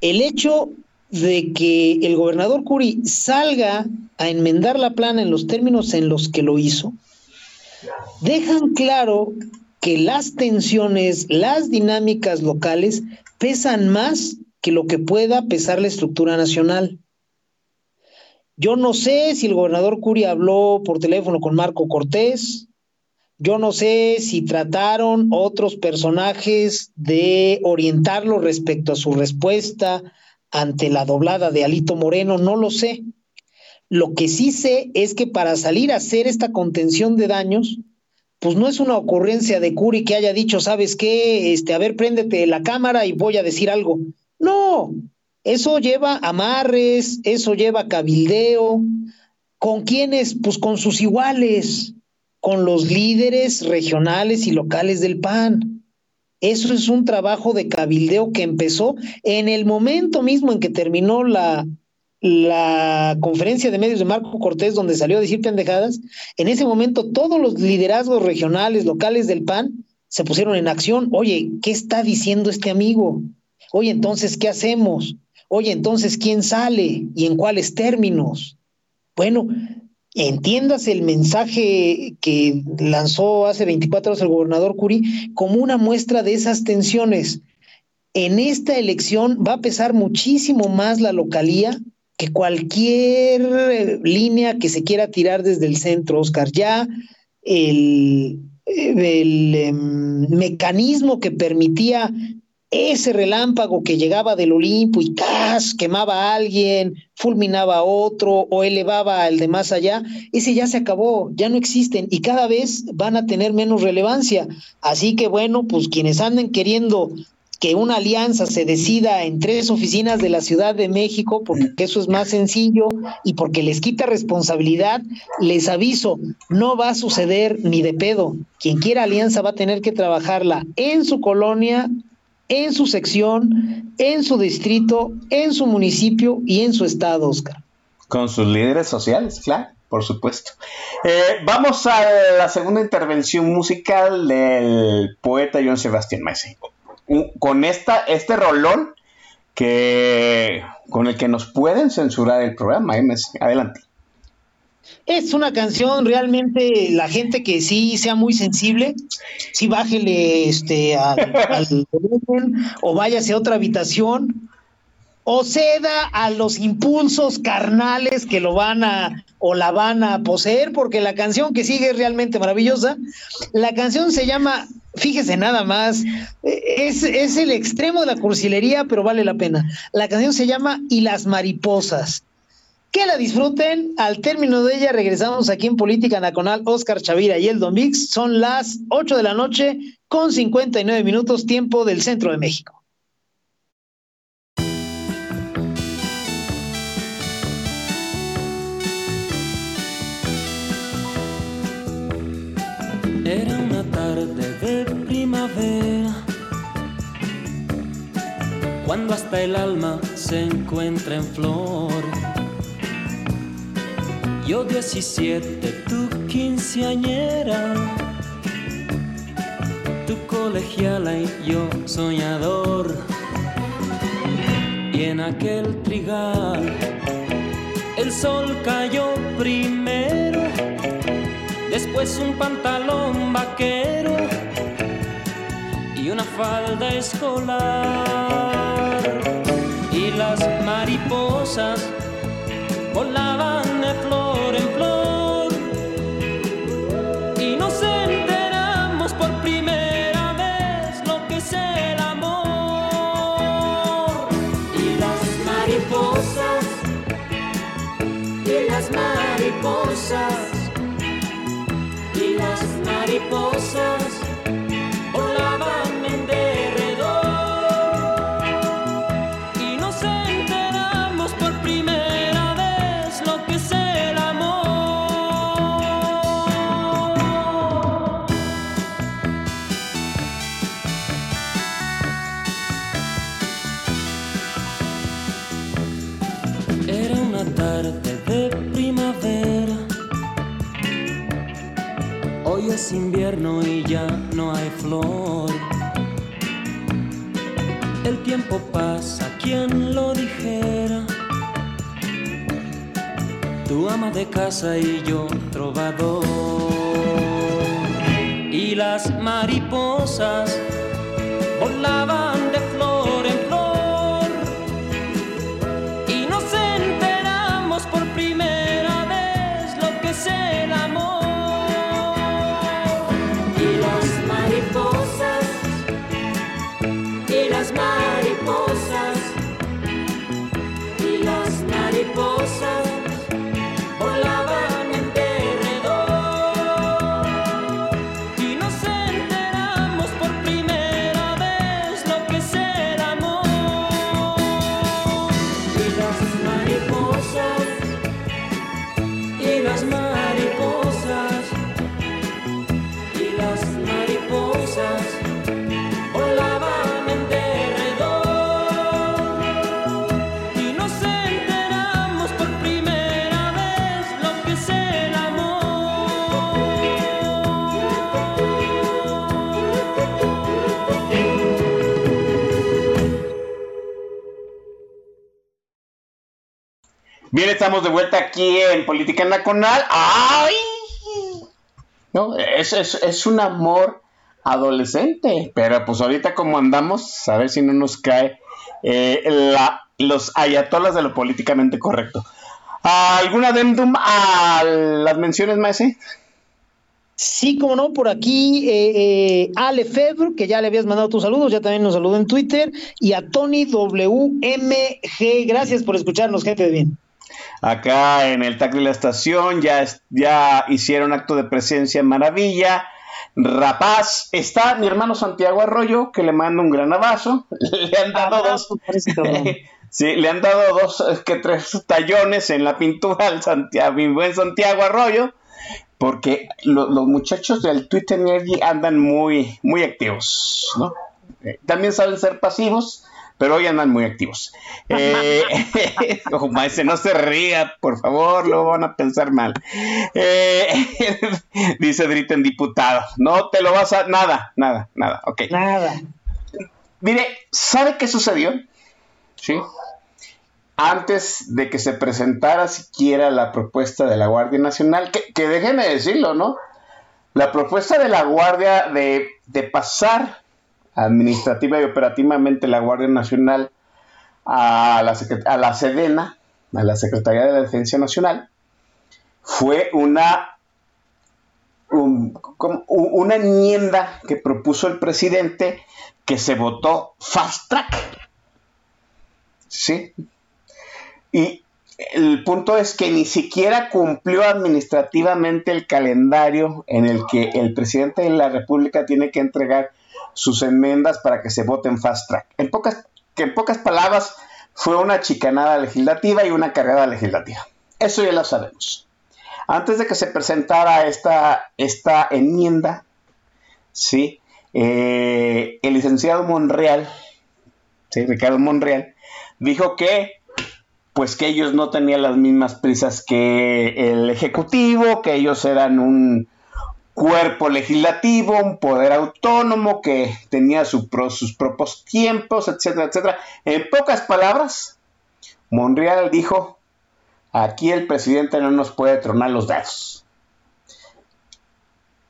El hecho de que el gobernador Curi salga a enmendar la plana en los términos en los que lo hizo, dejan claro que las tensiones, las dinámicas locales pesan más que lo que pueda pesar la estructura nacional. Yo no sé si el gobernador Curi habló por teléfono con Marco Cortés, yo no sé si trataron otros personajes de orientarlo respecto a su respuesta ante la doblada de Alito Moreno, no lo sé. Lo que sí sé es que para salir a hacer esta contención de daños, pues no es una ocurrencia de Curi que haya dicho, ¿sabes qué? Este, a ver, préndete la cámara y voy a decir algo. No, eso lleva amarres, eso lleva cabildeo. ¿Con quiénes? Pues con sus iguales, con los líderes regionales y locales del PAN. Eso es un trabajo de cabildeo que empezó en el momento mismo en que terminó la, la conferencia de medios de Marco Cortés, donde salió a decir pendejadas. En ese momento todos los liderazgos regionales, locales del PAN se pusieron en acción. Oye, ¿qué está diciendo este amigo? Oye, entonces, ¿qué hacemos? Oye, entonces, ¿quién sale y en cuáles términos? Bueno, entiéndase el mensaje que lanzó hace 24 horas el gobernador Curi como una muestra de esas tensiones. En esta elección va a pesar muchísimo más la localía que cualquier eh, línea que se quiera tirar desde el centro, Oscar. Ya el, el em, mecanismo que permitía ese relámpago que llegaba del Olimpo y ¡cas! quemaba a alguien, fulminaba a otro o elevaba al de más allá, ese ya se acabó, ya no existen y cada vez van a tener menos relevancia. Así que bueno, pues quienes anden queriendo que una alianza se decida en tres oficinas de la Ciudad de México, porque eso es más sencillo y porque les quita responsabilidad, les aviso, no va a suceder ni de pedo. Quien quiera alianza va a tener que trabajarla en su colonia, en su sección, en su distrito, en su municipio y en su estado, Oscar. Con sus líderes sociales, claro, por supuesto. Eh, vamos a la segunda intervención musical del poeta John Sebastián Maese. Con esta, este rolón que con el que nos pueden censurar el programa, ¿eh, Maese? Adelante. Es una canción realmente, la gente que sí sea muy sensible, sí bájele este, al, (laughs) al volumen o váyase a otra habitación o ceda a los impulsos carnales que lo van a o la van a poseer, porque la canción que sigue es realmente maravillosa. La canción se llama, fíjese nada más, es, es el extremo de la cursilería, pero vale la pena. La canción se llama Y las mariposas. Que la disfruten. Al término de ella regresamos aquí en Política Nacional. Oscar Chavira y el Don Vix. Son las 8 de la noche con 59 minutos tiempo del centro de México. Era una tarde de primavera, cuando hasta el alma se encuentra en flor. Yo 17, tú quinceañera, tu colegiala y yo soñador. Y en aquel trigal el sol cayó primero después un pantalón vaquero y una falda escolar. Y las mariposas volaban de flor mariposas invierno y ya no hay flor. El tiempo pasa, quien lo dijera. Tu ama de casa y yo trovador. Y las mariposas volaban de flor. Las mariposas, Bien, estamos de vuelta aquí en Política Nacional. ¡Ay! No, es, es, es un amor adolescente, pero pues ahorita como andamos, a ver si no nos cae eh, los ayatolas de lo políticamente correcto. ¿Algún adendum a las menciones, Maese? Sí, como no, por aquí eh, eh, Ale que ya le habías mandado tus saludos, ya también nos saludó en Twitter, y a Tony WMG, gracias por escucharnos, gente de bien. Acá en el TAC de la estación ya, hicieron acto de presencia en Maravilla. Rapaz, está mi hermano Santiago Arroyo, que le mando un gran abrazo. (laughs) Le han dado dos. (laughs) Sí, le han dado dos, que tres tallones en la pintura al Santiago, mi buen Santiago Arroyo, porque lo- los muchachos del Twitter Nerdy andan muy, muy activos, ¿no? Eh, También saben ser pasivos, pero hoy andan muy activos. Eh, (laughs) oh, maese, no se ría, por favor, lo van a pensar mal. Eh, (laughs) dice Dritten diputado, no te lo vas a... Nada, nada, nada, ok. Nada. Mire, ¿sabe qué sucedió? Sí. Antes de que se presentara siquiera la propuesta de la Guardia Nacional, que, que déjeme decirlo, ¿no? La propuesta de la Guardia de, de pasar administrativa y operativamente la Guardia Nacional a la, a la Sedena, a la Secretaría de la Defensa Nacional, fue una, una enmienda que propuso el presidente que se votó fast track. ¿Sí? Y el punto es que ni siquiera cumplió administrativamente el calendario en el que el presidente de la República tiene que entregar sus enmiendas para que se vote en fast track. En pocas, que en pocas palabras fue una chicanada legislativa y una cargada legislativa. Eso ya lo sabemos. Antes de que se presentara esta, esta enmienda, ¿sí? Eh, el licenciado Monreal, ¿sí? Ricardo Monreal, dijo que pues que ellos no tenían las mismas prisas que el Ejecutivo, que ellos eran un cuerpo legislativo, un poder autónomo que tenía sus propios tiempos, etcétera, etcétera. En pocas palabras, Monreal dijo, aquí el presidente no nos puede tronar los dedos.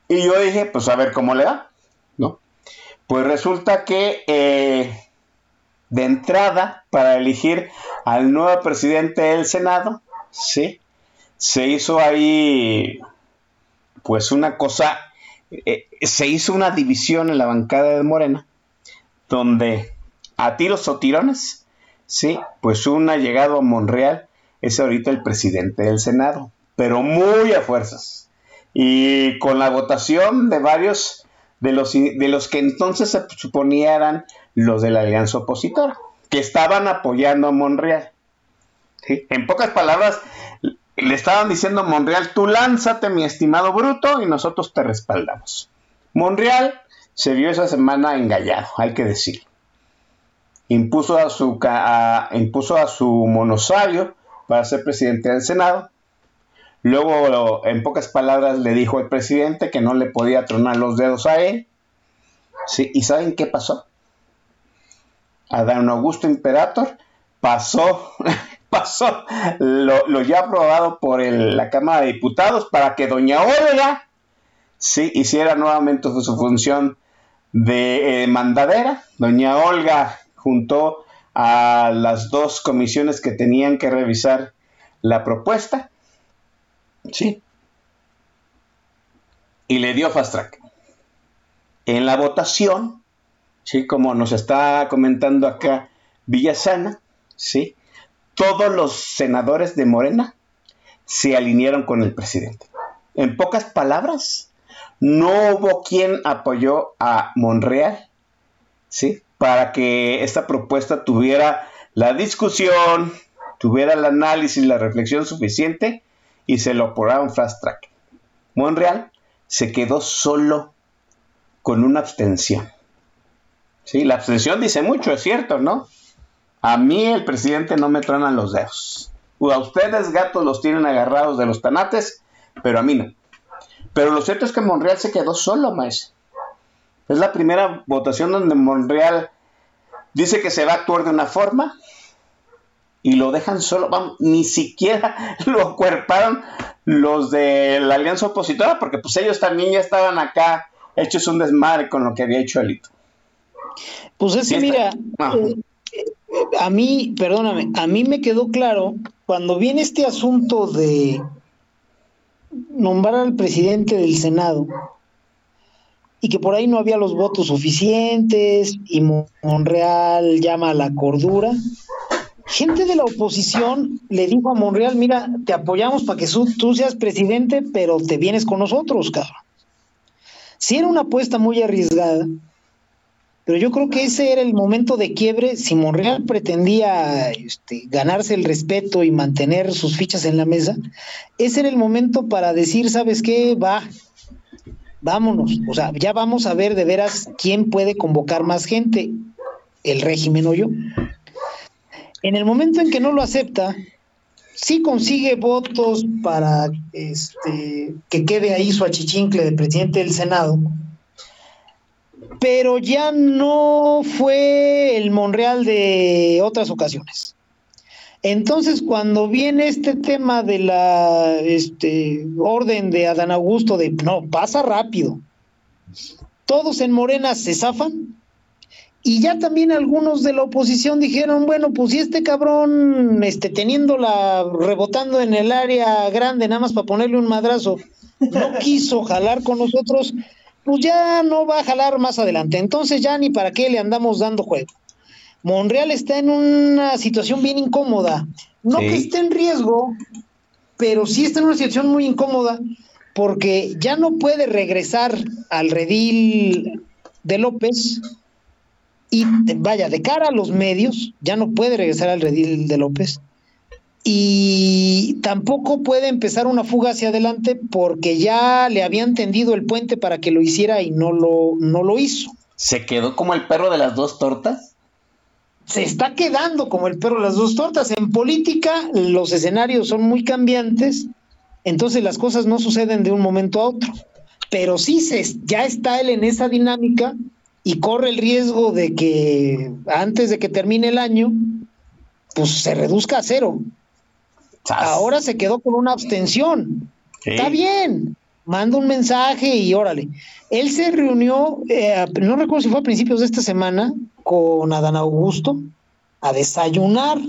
Y yo dije, pues a ver cómo le da, ¿no? Pues resulta que eh, de entrada, para elegir al nuevo presidente del Senado, ¿sí? Se hizo ahí, pues una cosa, eh, se hizo una división en la bancada de Morena, donde a tiros o tirones, ¿sí? Pues un ha llegado a Monreal, es ahorita el presidente del Senado, pero muy a fuerzas. Y con la votación de varios de los, de los que entonces se suponía eran los de la alianza opositora, que estaban apoyando a Monreal. En pocas palabras, le estaban diciendo a Monreal, tú lánzate, mi estimado bruto, y nosotros te respaldamos. Monreal se vio esa semana engallado, hay que decirlo. Impuso a su, a- para ser presidente del Senado. Luego, en pocas palabras, le dijo al presidente que no le podía tronar los dedos a él. ¿Y saben qué pasó? Adán Augusto Imperator pasó, pasó lo, ya aprobado por la Cámara de Diputados para que doña Olga hiciera nuevamente su, su función de eh, mandadera. Doña Olga juntó a las dos comisiones que tenían que revisar la propuesta. Sí. Y le dio fast track. En la votación, sí, como nos está comentando acá Villasana, sí, todos los senadores de Morena se alinearon con el presidente. En pocas palabras, no hubo quien apoyó a Monreal, ¿sí? Para que esta propuesta tuviera la discusión, tuviera el análisis, la reflexión suficiente y se lo aprobaron fast track. Monreal se quedó solo con una abstención. Sí, la abstención dice mucho, es cierto, ¿no? A mí el presidente no me tronan los dedos. A ustedes, gatos, los tienen agarrados de los tanates, pero a mí no. Pero lo cierto es que Monreal se quedó solo, maestro. Es la primera votación donde Monreal dice que se va a actuar de una forma y lo dejan solo. Vamos, ni siquiera (laughs) lo acuerparon los de la alianza opositora, porque pues ellos también ya estaban acá hechos un desmadre con lo que había hecho Alito. Pues es que mira, eh, eh, a mí, perdóname, a mí me quedó claro cuando viene este asunto de nombrar al presidente del Senado y que por ahí no había los votos suficientes y Mon- Monreal llama a la cordura. Gente de la oposición le dijo a Monreal, mira, te apoyamos para que tú seas presidente, pero te vienes con nosotros, cabrón. Sí era una apuesta muy arriesgada, pero yo creo que ese era el momento de quiebre. Si Monreal pretendía este, ganarse el respeto y mantener sus fichas en la mesa, ese era el momento para decir, ¿sabes qué? Va, vámonos. O sea, ya vamos a ver de veras quién puede convocar más gente, el régimen o yo. En el momento en que no lo acepta, sí consigue votos para este, que quede ahí su achichincle de presidente del Senado, pero ya no fue el Monreal de otras ocasiones. Entonces, cuando viene este tema de la este, orden de Adán Augusto de no, pasa rápido, todos en Morena se zafan y ya también algunos de la oposición dijeron, bueno, pues si este cabrón, este, teniéndola rebotando en el área grande, nada más para ponerle un madrazo, no quiso jalar con nosotros, pues ya no va a jalar más adelante. Entonces ya ni para qué le andamos dando juego. Monreal está en una situación bien incómoda. No Sí. que esté en riesgo, pero sí está en una situación muy incómoda porque ya no puede regresar al redil de López y vaya, de cara a los medios, ya no puede regresar al redil de López y tampoco puede empezar una fuga hacia adelante porque ya le habían tendido el puente para que lo hiciera y no lo, no lo hizo. Se quedó como el perro de las dos tortas. se está quedando como el perro de las dos tortas. En política los escenarios son muy cambiantes, entonces las cosas no suceden de un momento a otro. Pero sí se, ya está él en esa dinámica y corre el riesgo de que antes de que termine el año, pues se reduzca a cero. Ahora se quedó con una abstención. Sí. Está bien, manda un mensaje y órale. Él se reunió, eh, no recuerdo si fue a principios de esta semana, con Adán Augusto a desayunar.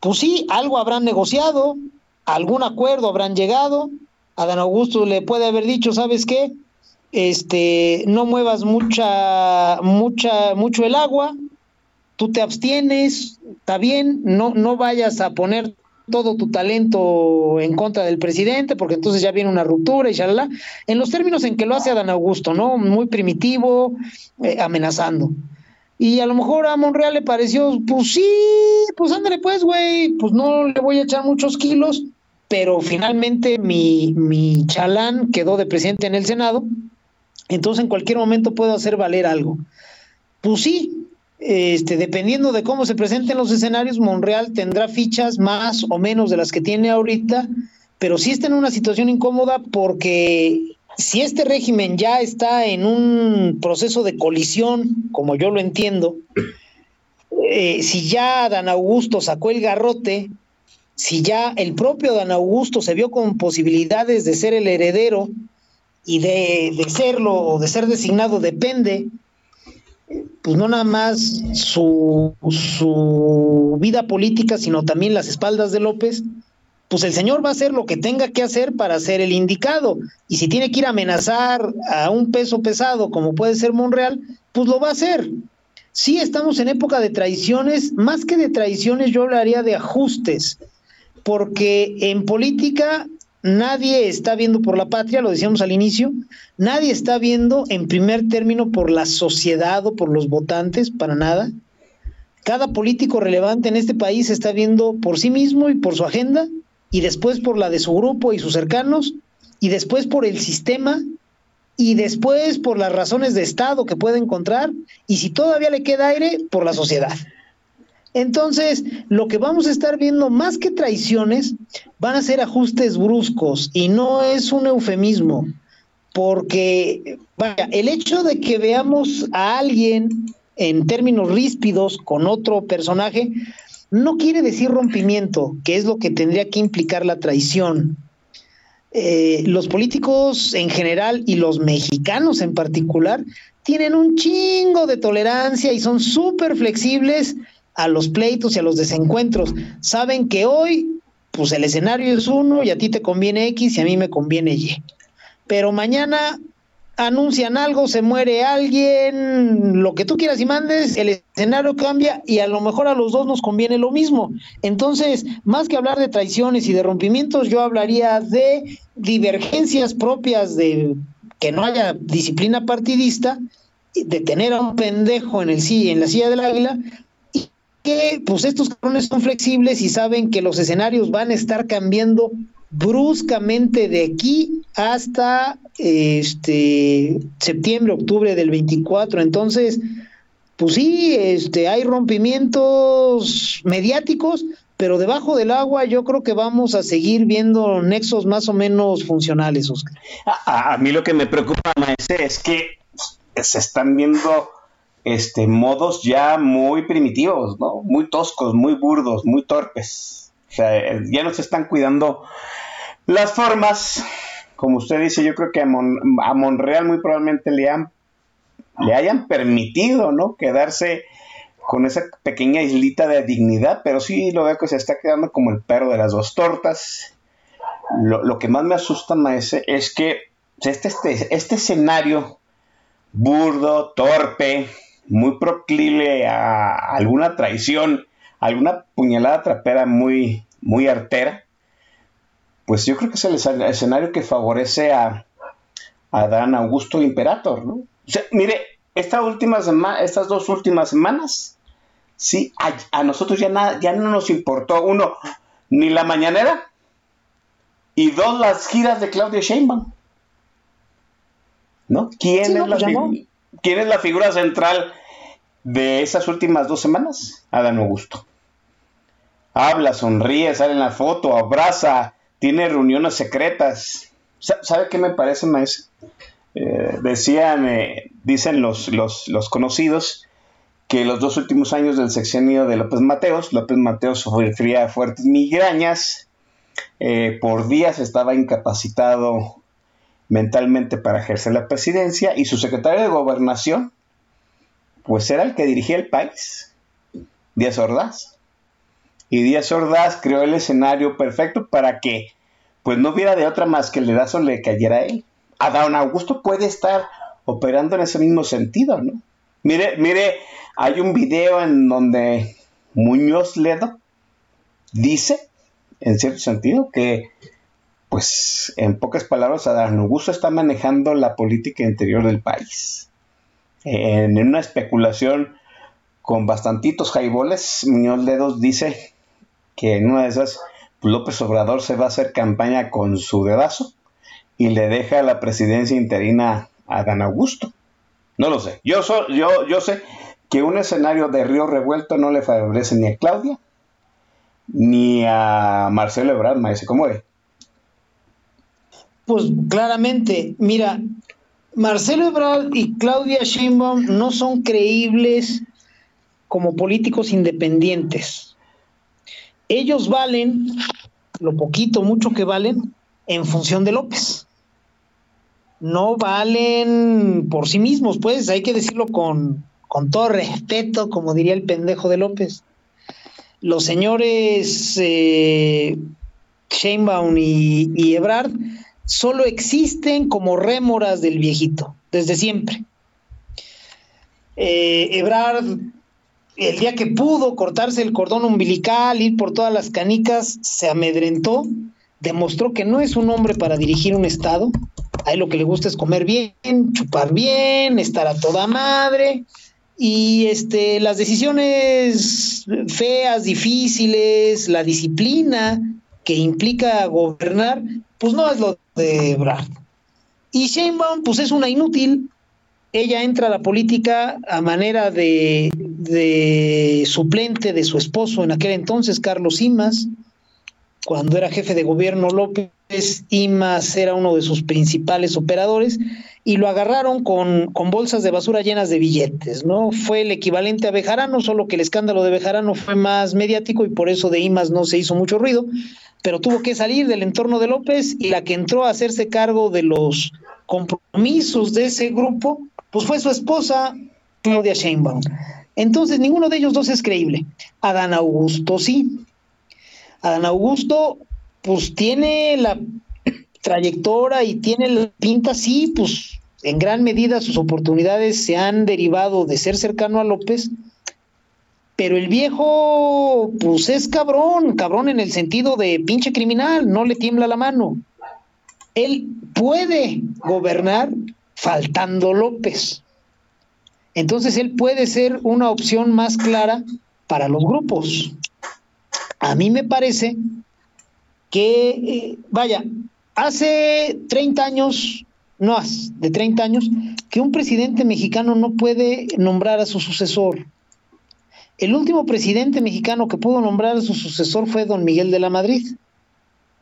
Pues sí, algo habrán negociado, algún acuerdo habrán llegado. Adán Augusto le puede haber dicho, ¿sabes qué? Este, no muevas mucha, mucha, mucho el agua, tú te abstienes, está bien, no, no vayas a poner todo tu talento en contra del presidente, porque entonces ya viene una ruptura y shalala. En los términos en que lo hace Adán Augusto, ¿no? Muy primitivo, eh, amenazando. Y a lo mejor a Monreal le pareció, pues sí, pues ándale pues, güey, pues no le voy a echar muchos kilos, pero finalmente mi, mi chalán quedó de presidente en el Senado, entonces en cualquier momento puedo hacer valer algo. Pues sí, este, dependiendo de cómo se presenten los escenarios, Monreal tendrá fichas más o menos de las que tiene ahorita, pero sí está en una situación incómoda porque si este régimen ya está en un proceso de colisión, como yo lo entiendo, eh, si ya Dan Augusto sacó el garrote, si ya el propio Dan Augusto se vio con posibilidades de ser el heredero y de, de serlo o de ser designado depende, pues no nada más su, su vida política, sino también las espaldas de López, pues el señor va a hacer lo que tenga que hacer para ser el indicado. Y si tiene que ir a amenazar a un peso pesado, como puede ser Monreal, pues lo va a hacer. Sí estamos en época de traiciones, más que de traiciones yo hablaría de ajustes, porque en política nadie está viendo por la patria, lo decíamos al inicio, nadie está viendo en primer término por la sociedad o por los votantes, para nada. Cada político relevante en este país está viendo por sí mismo y por su agenda, y después por la de su grupo y sus cercanos, y después por el sistema, y después por las razones de Estado que puede encontrar, y si todavía le queda aire, por la sociedad. Entonces, lo que vamos a estar viendo más que traiciones van a ser ajustes bruscos y no es un eufemismo, porque vaya, el hecho de que veamos a alguien en términos ríspidos con otro personaje no quiere decir rompimiento, que es lo que tendría que implicar la traición. Eh, los políticos en general y los mexicanos en particular tienen un chingo de tolerancia y son súper flexibles a los pleitos y a los desencuentros. Saben que hoy, pues el escenario es uno y a ti te conviene X y a mí me conviene Y. Pero mañana anuncian algo, se muere alguien, lo que tú quieras y mandes, el escenario cambia y a lo mejor a los dos nos conviene lo mismo. Entonces, más que hablar de traiciones y de rompimientos, yo hablaría de divergencias propias de que no haya disciplina partidista, de tener a un pendejo en el en la silla del águila pues estos cabrones son flexibles y saben que los escenarios van a estar cambiando bruscamente de aquí hasta este septiembre, octubre del 24. Entonces, pues sí, este hay rompimientos mediáticos, pero debajo del agua yo creo que vamos a seguir viendo nexos más o menos funcionales, Oscar. A, a mí lo que me preocupa, maese, es que se están viendo este modos ya muy primitivos. Muy toscos, muy burdos, muy torpes. O sea, eh, ya no se están cuidando las formas. Como usted dice, yo creo que a, Mon- a Monreal muy probablemente le han le hayan permitido, ¿no? Quedarse con esa pequeña islita de dignidad, pero sí lo veo que se está quedando como el perro de las dos tortas. Lo, lo que más me asusta, maese, es que este, este, este escenario burdo, torpe, muy proclive a alguna traición, alguna puñalada trapera muy, muy artera, pues yo creo que es el escen- escenario que favorece a, a Dan Augusto Imperator, ¿no? O sea, mire, esta última sema- estas dos últimas semanas, sí, a, a nosotros ya, nada, ya no nos importó, uno, ni la mañanera, y dos, las giras de Claudia Sheinbaum. ¿No? ¿Quién, Sí, no, es la pues. ¿Quién es la figura central de esas últimas dos semanas? Adán Augusto. Habla, sonríe, sale en la foto, abraza, tiene reuniones secretas. Sa- ¿Sabe qué me parece, maestro? Eh, decían, eh, dicen los, los, los conocidos, que los dos últimos años del sexenio de López Mateos, López Mateos sufría fuertes migrañas, eh, por días estaba incapacitado mentalmente para ejercer la presidencia y su secretario de gobernación, pues era el que dirigía el país, Díaz Ordaz. Y Díaz Ordaz creó el escenario perfecto para que pues no hubiera de otra más que el dedazo le cayera a él. Adán Augusto puede estar operando en ese mismo sentido, ¿no? Mire, mire, hay un video en donde Muñoz Ledo dice, en cierto sentido, que pues en pocas palabras, Adán Augusto está manejando la política interior del país. En una especulación con bastantitos jaiboles, Muñoz Ledos dice que en una de esas pues, López Obrador se va a hacer campaña con su dedazo y le deja la presidencia interina a Adán Augusto. No lo sé. Yo, so- yo, yo sé que un escenario de río revuelto no le favorece ni a Claudia ni a Marcelo Ebrard, maese, ¿cómo ve? Pues claramente, mira, Marcelo Ebrard y Claudia Sheinbaum no son creíbles como políticos independientes. Ellos valen lo poquito, mucho que valen en función de López. No valen por sí mismos, pues hay que decirlo con, con todo respeto, como diría el pendejo de López. Los señores eh, Sheinbaum y, y Ebrard solo existen como rémoras del viejito, desde siempre. Eh, Ebrard, el día que pudo cortarse el cordón umbilical, ir por todas las canicas, se amedrentó, demostró que no es un hombre para dirigir un Estado. A él lo que le gusta es comer bien, chupar bien, estar a toda madre. Y este, las decisiones feas, difíciles, la disciplina que implica gobernar, pues no es lo de Ebrard. Y Sheinbaum, pues es una inútil. Ella entra a la política a manera de, suplente de su esposo en aquel entonces, Carlos Imas. Cuando era jefe de gobierno López, Imas era uno de sus principales operadores y lo agarraron con, con bolsas de basura llenas de billetes, ¿no? Fue el equivalente a Bejarano, solo que el escándalo de Bejarano fue más mediático y por eso de Imas no se hizo mucho ruido, pero tuvo que salir del entorno de López y la que entró a hacerse cargo de los compromisos de ese grupo, pues fue su esposa, Claudia Sheinbaum. Entonces, ninguno de ellos dos es creíble. Adán Augusto sí. Adán Augusto, pues tiene la trayectoria y tiene la pinta, sí, pues en gran medida sus oportunidades se han derivado de ser cercano a López, pero el viejo, pues es cabrón, cabrón en el sentido de pinche criminal, no le tiembla la mano. Él puede gobernar faltando López. Entonces él puede ser una opción más clara para los grupos. A mí me parece que, eh, vaya, hace 30 años, no de 30 años, que un presidente mexicano no puede nombrar a su sucesor. El último presidente mexicano que pudo nombrar a su sucesor fue don Miguel de la Madrid.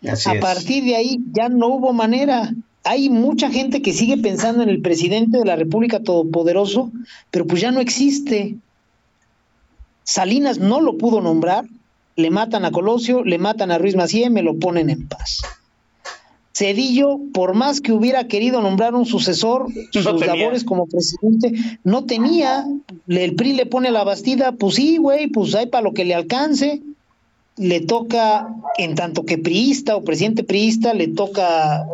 Así a es. partir de ahí ya no hubo manera. Hay mucha gente que sigue pensando en el presidente de la República Todopoderoso, pero pues ya no existe. Salinas no lo pudo nombrar, le matan a Colosio, le matan a Ruiz Macié, me lo ponen en paz. Cedillo, por más que hubiera querido nombrar un sucesor, No sus tenía. labores como presidente no tenía. El PRI le pone la bastida, pues sí, güey, pues hay para lo que le alcance. Le toca, en tanto que priista o presidente priista, le toca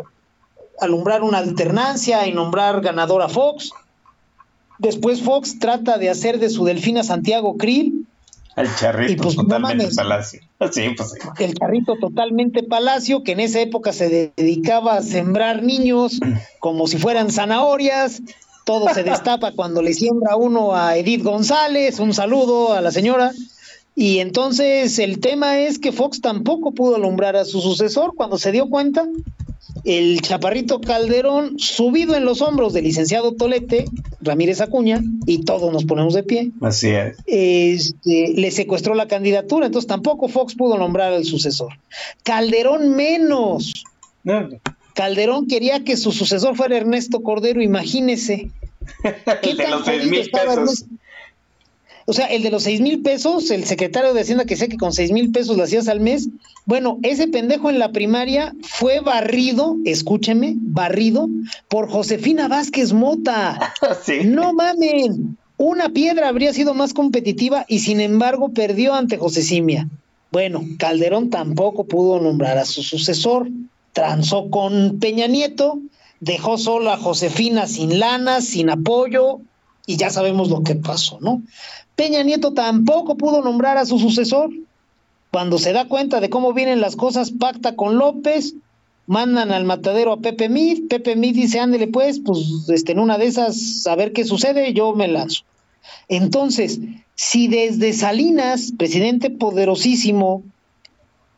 alumbrar una alternancia y nombrar ganador a Fox. Después Fox trata de hacer de su delfina Santiago Krill, El charrito Y pues, totalmente palacio. (laughs) Sí, pues sí. el carrito totalmente palacio, que en esa época se dedicaba a sembrar niños como si fueran zanahorias. Todo se destapa (laughs) cuando le siembra uno a Edith González. Un saludo a la señora. Y entonces el tema es que Fox tampoco pudo alumbrar a su sucesor cuando se dio cuenta. El chaparrito Calderón, subido en los hombros del licenciado Tolete, Ramírez Acuña, y todos nos ponemos de pie, Así es. este, le secuestró la candidatura, entonces tampoco Fox pudo nombrar al sucesor. Calderón menos. No, Calderón quería que su sucesor fuera Ernesto Cordero, imagínese. (laughs) ¿Qué de tan los seis jodido mil estaba pesos. Ernesto? O sea, el de los seis mil pesos, el secretario de Hacienda que sé que con seis mil pesos lo hacías al mes. Bueno, ese pendejo en la primaria fue barrido, escúcheme, barrido por Josefina Vázquez Mota. (laughs) Sí. No mamen. Una piedra habría sido más competitiva y sin embargo perdió ante José Simia. Bueno, Calderón tampoco pudo nombrar a su sucesor. Transó con Peña Nieto, dejó solo a Josefina sin lana, sin apoyo, y ya sabemos lo que pasó, ¿no? Peña Nieto tampoco pudo nombrar a su sucesor. Cuando se da cuenta de cómo vienen las cosas, pacta con López, mandan al matadero a Pepe Mid, Pepe Mid dice, ándele pues, pues este, en una de esas, a ver qué sucede, yo me lanzo. Entonces, si desde Salinas, presidente poderosísimo,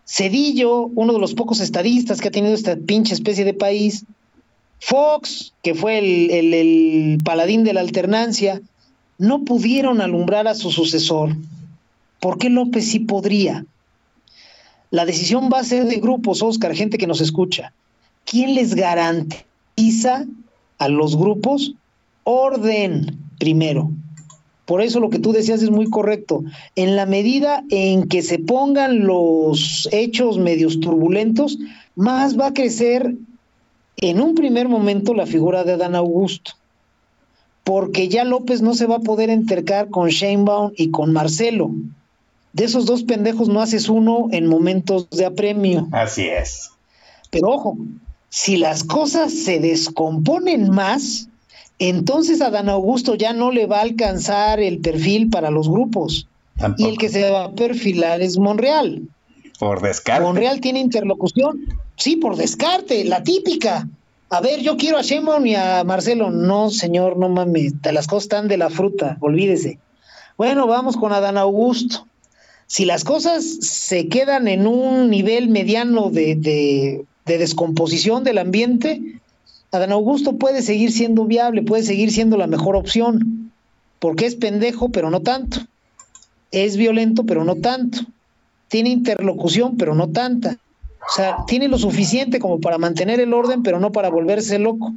Cedillo, uno de los pocos estadistas que ha tenido esta pinche especie de país, Fox, que fue el, el- el paladín de la alternancia, no pudieron alumbrar a su sucesor. ¿Por qué López sí podría? La decisión va a ser de grupos, Oscar, gente que nos escucha. ¿Quién les garantiza a los grupos orden primero? Por eso lo que tú decías es muy correcto. En la medida en que se pongan los hechos medios turbulentos, más va a crecer en un primer momento la figura de Adán Augusto. Porque ya López no se va a poder entercar con Sheinbaum y con Marcelo. De esos dos pendejos no haces uno en momentos de apremio. Así es. Pero ojo, si las cosas se descomponen más, entonces a Dan Augusto ya no le va a alcanzar el perfil para los grupos. Tampoco. Y el que se va a perfilar es Monreal. Por descarte. Monreal tiene interlocución, sí, por descarte, la típica. A ver, yo quiero a Sheinbaum y a Marcelo. No, señor, no mames, las cosas están de la fruta, olvídese. Bueno, vamos con Adán Augusto. Si las cosas se quedan en un nivel mediano de, de- de descomposición del ambiente, Adán Augusto puede seguir siendo viable, puede seguir siendo la mejor opción, porque es pendejo, pero no tanto. Es violento, pero no tanto. Tiene interlocución, pero no tanta. O sea, tiene lo suficiente como para mantener el orden, pero no para volverse loco.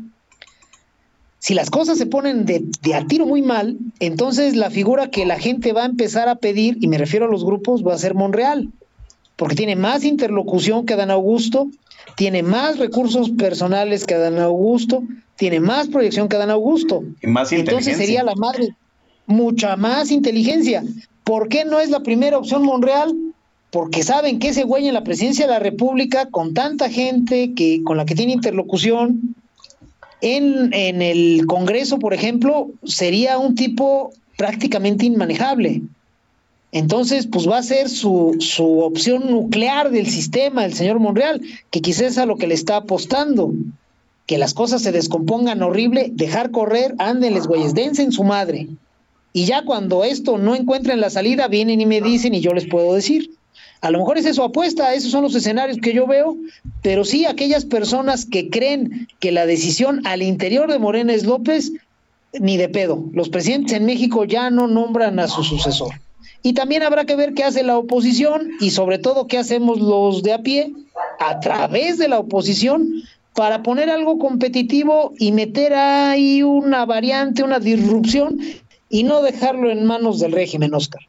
Si las cosas se ponen de, de a tiro muy mal, entonces la figura que la gente va a empezar a pedir, y me refiero a los grupos, va a ser Monreal, porque tiene más interlocución que Adán Augusto, tiene más recursos personales que Adán Augusto, tiene más proyección que Adán Augusto. Y más Entonces inteligencia. sería la madre, mucha más inteligencia. ¿Por qué no es la primera opción Monreal? Porque saben que ese güey en la presidencia de la República, con tanta gente que, con la que tiene interlocución, en, en el Congreso, por ejemplo, sería un tipo prácticamente inmanejable. Entonces, pues va a ser su, su opción nuclear del sistema, el señor Monreal, que quizás es a lo que le está apostando. Que las cosas se descompongan horrible, dejar correr, ándenles, güeyes, dense en su madre. Y ya cuando esto no encuentren la salida, vienen y me dicen y yo les puedo decir. A lo mejor es su apuesta, esos son los escenarios que yo veo, pero sí aquellas personas que creen que la decisión al interior de Morena es López, ni de pedo. Los presidentes en México ya no nombran a su sucesor. Y también habrá que ver qué hace la oposición y sobre todo qué hacemos los de a pie a través de la oposición para poner algo competitivo y meter ahí una variante, una disrupción y no dejarlo en manos del régimen, Oscar.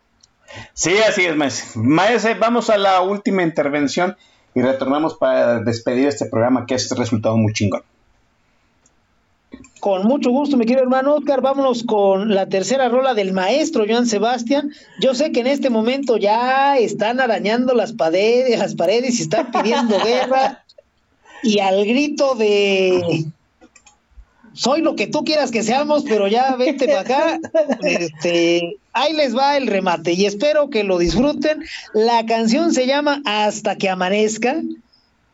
Sí, así es, Maese. Maese, vamos a la última intervención y retornamos para despedir este programa que ha resultado muy chingón. Con mucho gusto, mi querido hermano Oscar. Vámonos con la tercera rola del maestro Joan Sebastián. Yo sé que en este momento ya están arañando las paredes, las paredes y están pidiendo (laughs) guerra. Y al grito de soy lo que tú quieras que seamos, pero ya vente para acá. (laughs) Este, ahí les va el remate y espero que lo disfruten. La canción se llama Hasta que amanezca.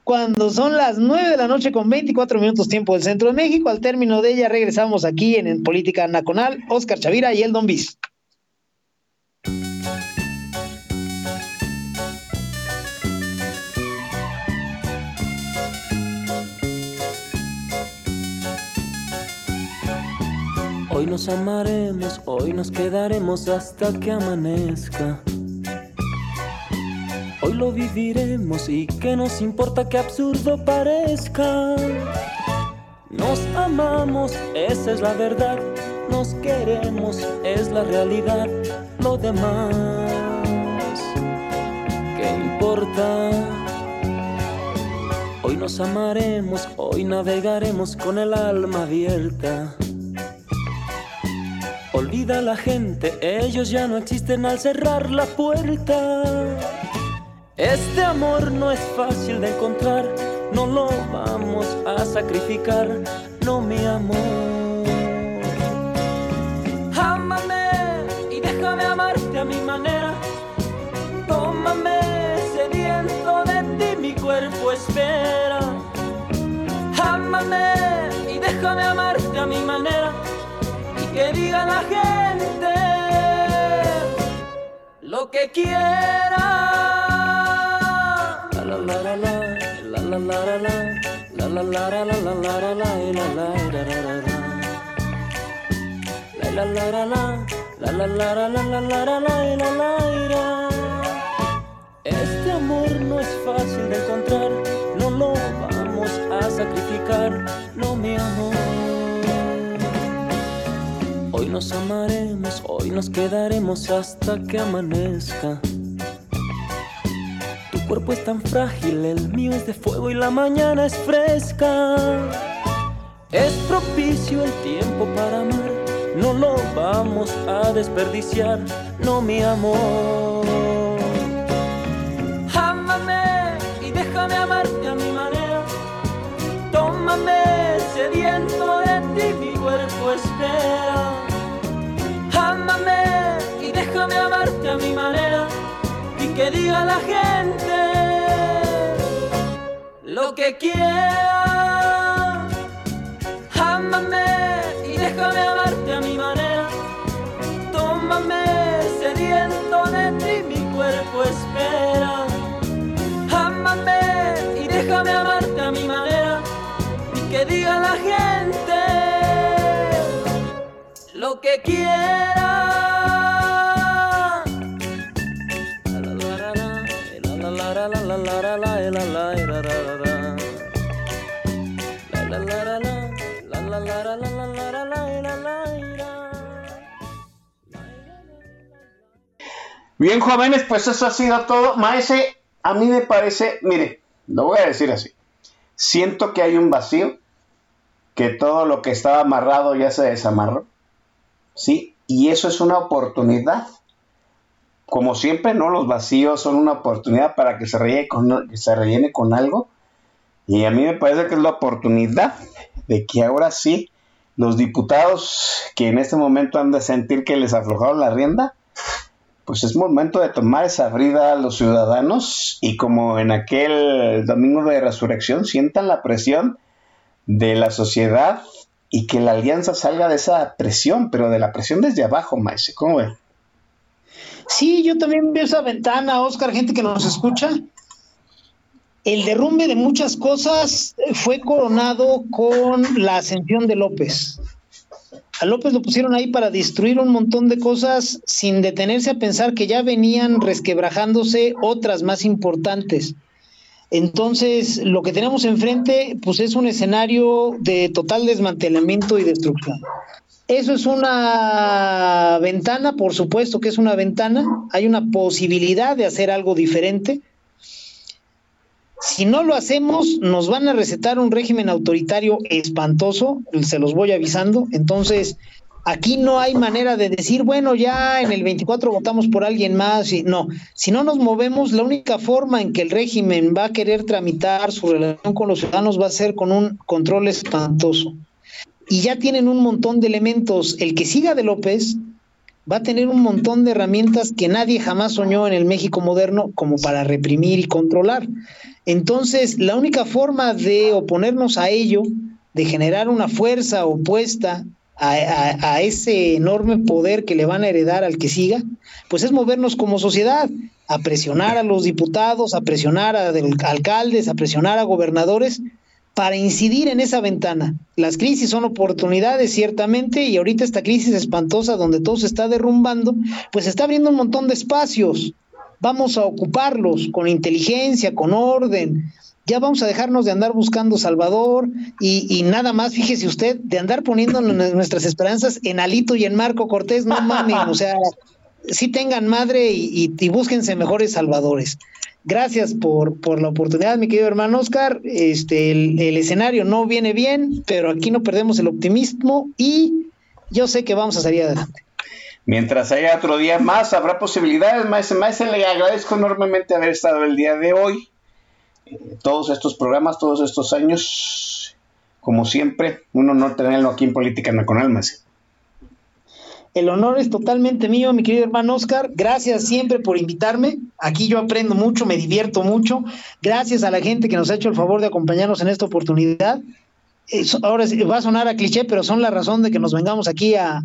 Cuando son las 9 de la noche con 24 minutos tiempo del Centro de México, al término de ella regresamos aquí en, Política Nacional, Oscar Chavira y el Don Bis. Hoy nos amaremos, hoy nos quedaremos hasta que amanezca. Hoy lo viviremos y que nos importa que absurdo parezca. Nos amamos, esa es la verdad. Nos queremos, es la realidad. Lo demás, ¿qué importa? Hoy nos amaremos, hoy navegaremos con el alma abierta. Olvida la gente, ellos ya no existen al cerrar la puerta. Este amor no es fácil de encontrar, no lo vamos a sacrificar, no mi amor. Ámame y déjame amarte a mi manera. Tómame sediento de ti, mi cuerpo espera. Ámame y déjame amarte a mi manera. Que diga la gente lo que quiera. La la la la la la la la la la la la la la la la la Este amor no es fácil de encontrar, no lo vamos a sacrificar, no mi amor. Nos amaremos, hoy nos quedaremos hasta que amanezca. Tu cuerpo es tan frágil, el mío es de fuego y la mañana es fresca. Es propicio el tiempo para amar, no lo vamos a desperdiciar, no mi amor. Ámame y déjame amarte a mi manera. Tómame sediento de ti, mi cuerpo espera. Ámame y déjame amarte a mi manera. Y que diga la gente lo que quiera. Ámame y déjame amarte a mi manera. Tómame sediento de ti, mi cuerpo espera. Ámame y déjame amarte a mi manera. Y que diga la gente lo que quiera. Bien, jóvenes, pues eso ha sido todo. Maese, a mí me parece, mire, lo voy a decir así. Siento que hay un vacío, que todo lo que estaba amarrado ya se desamarró ¿Sí? Y eso es una oportunidad. Como siempre, ¿no? Los vacíos son una oportunidad para que se rellene con, que se rellene con algo. Y a mí me parece que es la oportunidad de que ahora sí los diputados que en este momento han de sentir que les aflojaron la rienda, pues es momento de tomar esa brida a los ciudadanos y como en aquel domingo de resurrección sientan la presión de la sociedad y que la alianza salga de esa presión, pero de la presión desde abajo, maese. ¿Cómo ve? Sí, yo también veo esa ventana, Oscar, gente que nos escucha. El derrumbe de muchas cosas fue coronado con la ascensión de López. A López lo pusieron ahí para destruir un montón de cosas sin detenerse a pensar que ya venían resquebrajándose otras más importantes. Entonces, lo que tenemos enfrente, pues es un escenario de total desmantelamiento y destrucción. Eso es una ventana, por supuesto que es una ventana. Hay una posibilidad de hacer algo diferente. Si no lo hacemos, nos van a recetar un régimen autoritario espantoso, se los voy avisando. Entonces, aquí no hay manera de decir, bueno, ya en el 24 votamos por alguien más. Y, no, si no nos movemos, la única forma en que el régimen va a querer tramitar su relación con los ciudadanos va a ser con un control espantoso. y ya tienen un montón de elementos. El que siga de López va a tener un montón de herramientas que nadie jamás soñó en el México moderno como para reprimir y controlar. Entonces, la única forma de oponernos a ello, de generar una fuerza opuesta a, ese enorme poder que le van a heredar al que siga, pues es movernos como sociedad, a presionar a los diputados, a presionar a alcaldes, a presionar a gobernadores para incidir en esa ventana. Las crisis son oportunidades, ciertamente, y ahorita esta crisis espantosa donde todo se está derrumbando, pues está abriendo un montón de espacios. Vamos a ocuparlos con inteligencia, con orden. Ya vamos a dejarnos de andar buscando Salvador y, nada más, fíjese usted, de andar poniendo nuestras esperanzas en Alito y en Marco Cortés, no mamen, o sea, sí tengan madre y, y- búsquense mejores salvadores. Gracias por, la oportunidad, mi querido hermano Oscar. Este, el, el escenario no viene bien, pero aquí no perdemos el optimismo y yo sé que vamos a salir adelante. Mientras haya otro día más, habrá posibilidades. Maestro, maestro, le agradezco enormemente haber estado el día de hoy. Todos estos programas, todos estos años, como siempre, un honor tenerlo aquí en Política Nacional, maestro. El honor es totalmente mío, mi querido hermano Oscar. Gracias siempre por invitarme. Aquí yo aprendo mucho, me divierto mucho. Gracias a la gente que nos ha hecho el favor de acompañarnos en esta oportunidad. Es- ahora va a sonar a cliché, pero son la razón de que nos vengamos aquí a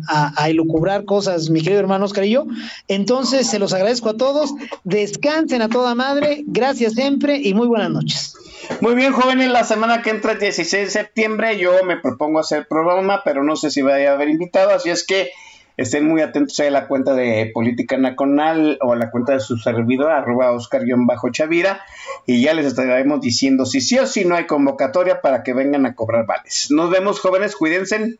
elucubrar cosas, mi querido hermano Oscar y yo. Entonces, se los agradezco a todos. Descansen a toda madre. Gracias siempre y muy buenas noches. Muy bien, jóvenes, la semana que entra, el 16 de septiembre, yo me propongo hacer programa, pero no sé si vaya a haber invitado, así es que estén muy atentos a la cuenta de Política Nacional o a la cuenta de su servidor, arroba Oscar-Chavira, y ya les estaremos diciendo si sí o si no hay convocatoria para que vengan a cobrar vales. Nos vemos, jóvenes, cuídense.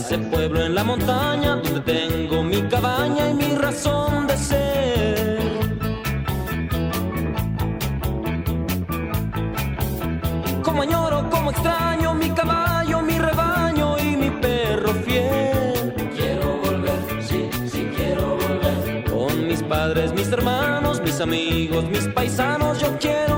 Ese pueblo en la montaña donde tengo mi cabaña y mi razón de ser. Como añoro, como extraño mi caballo, mi rebaño y mi perro fiel. Quiero volver, sí, sí quiero volver. Con mis padres, mis hermanos, mis amigos, mis paisanos, yo quiero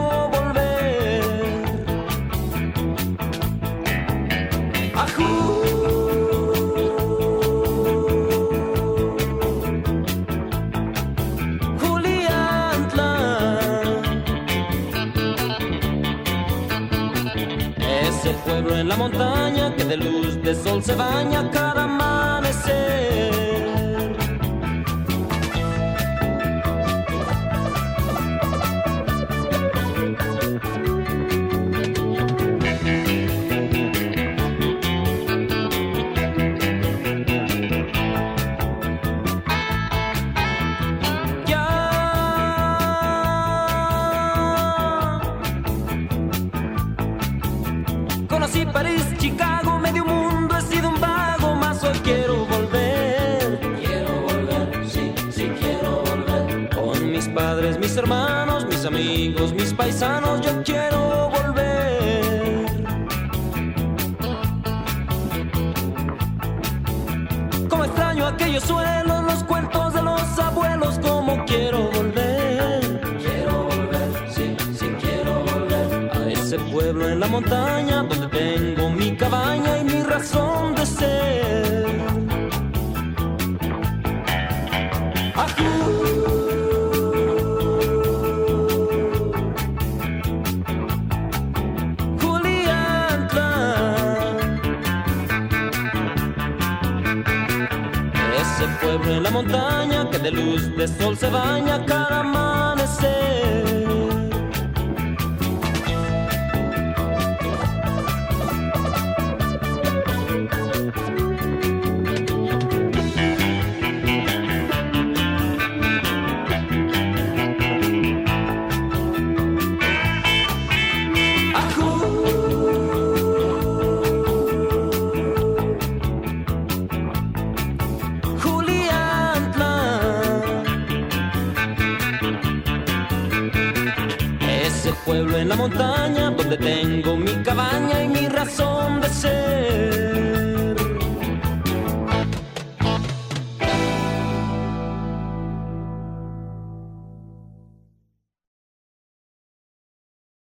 de sol se baña cada amanecer.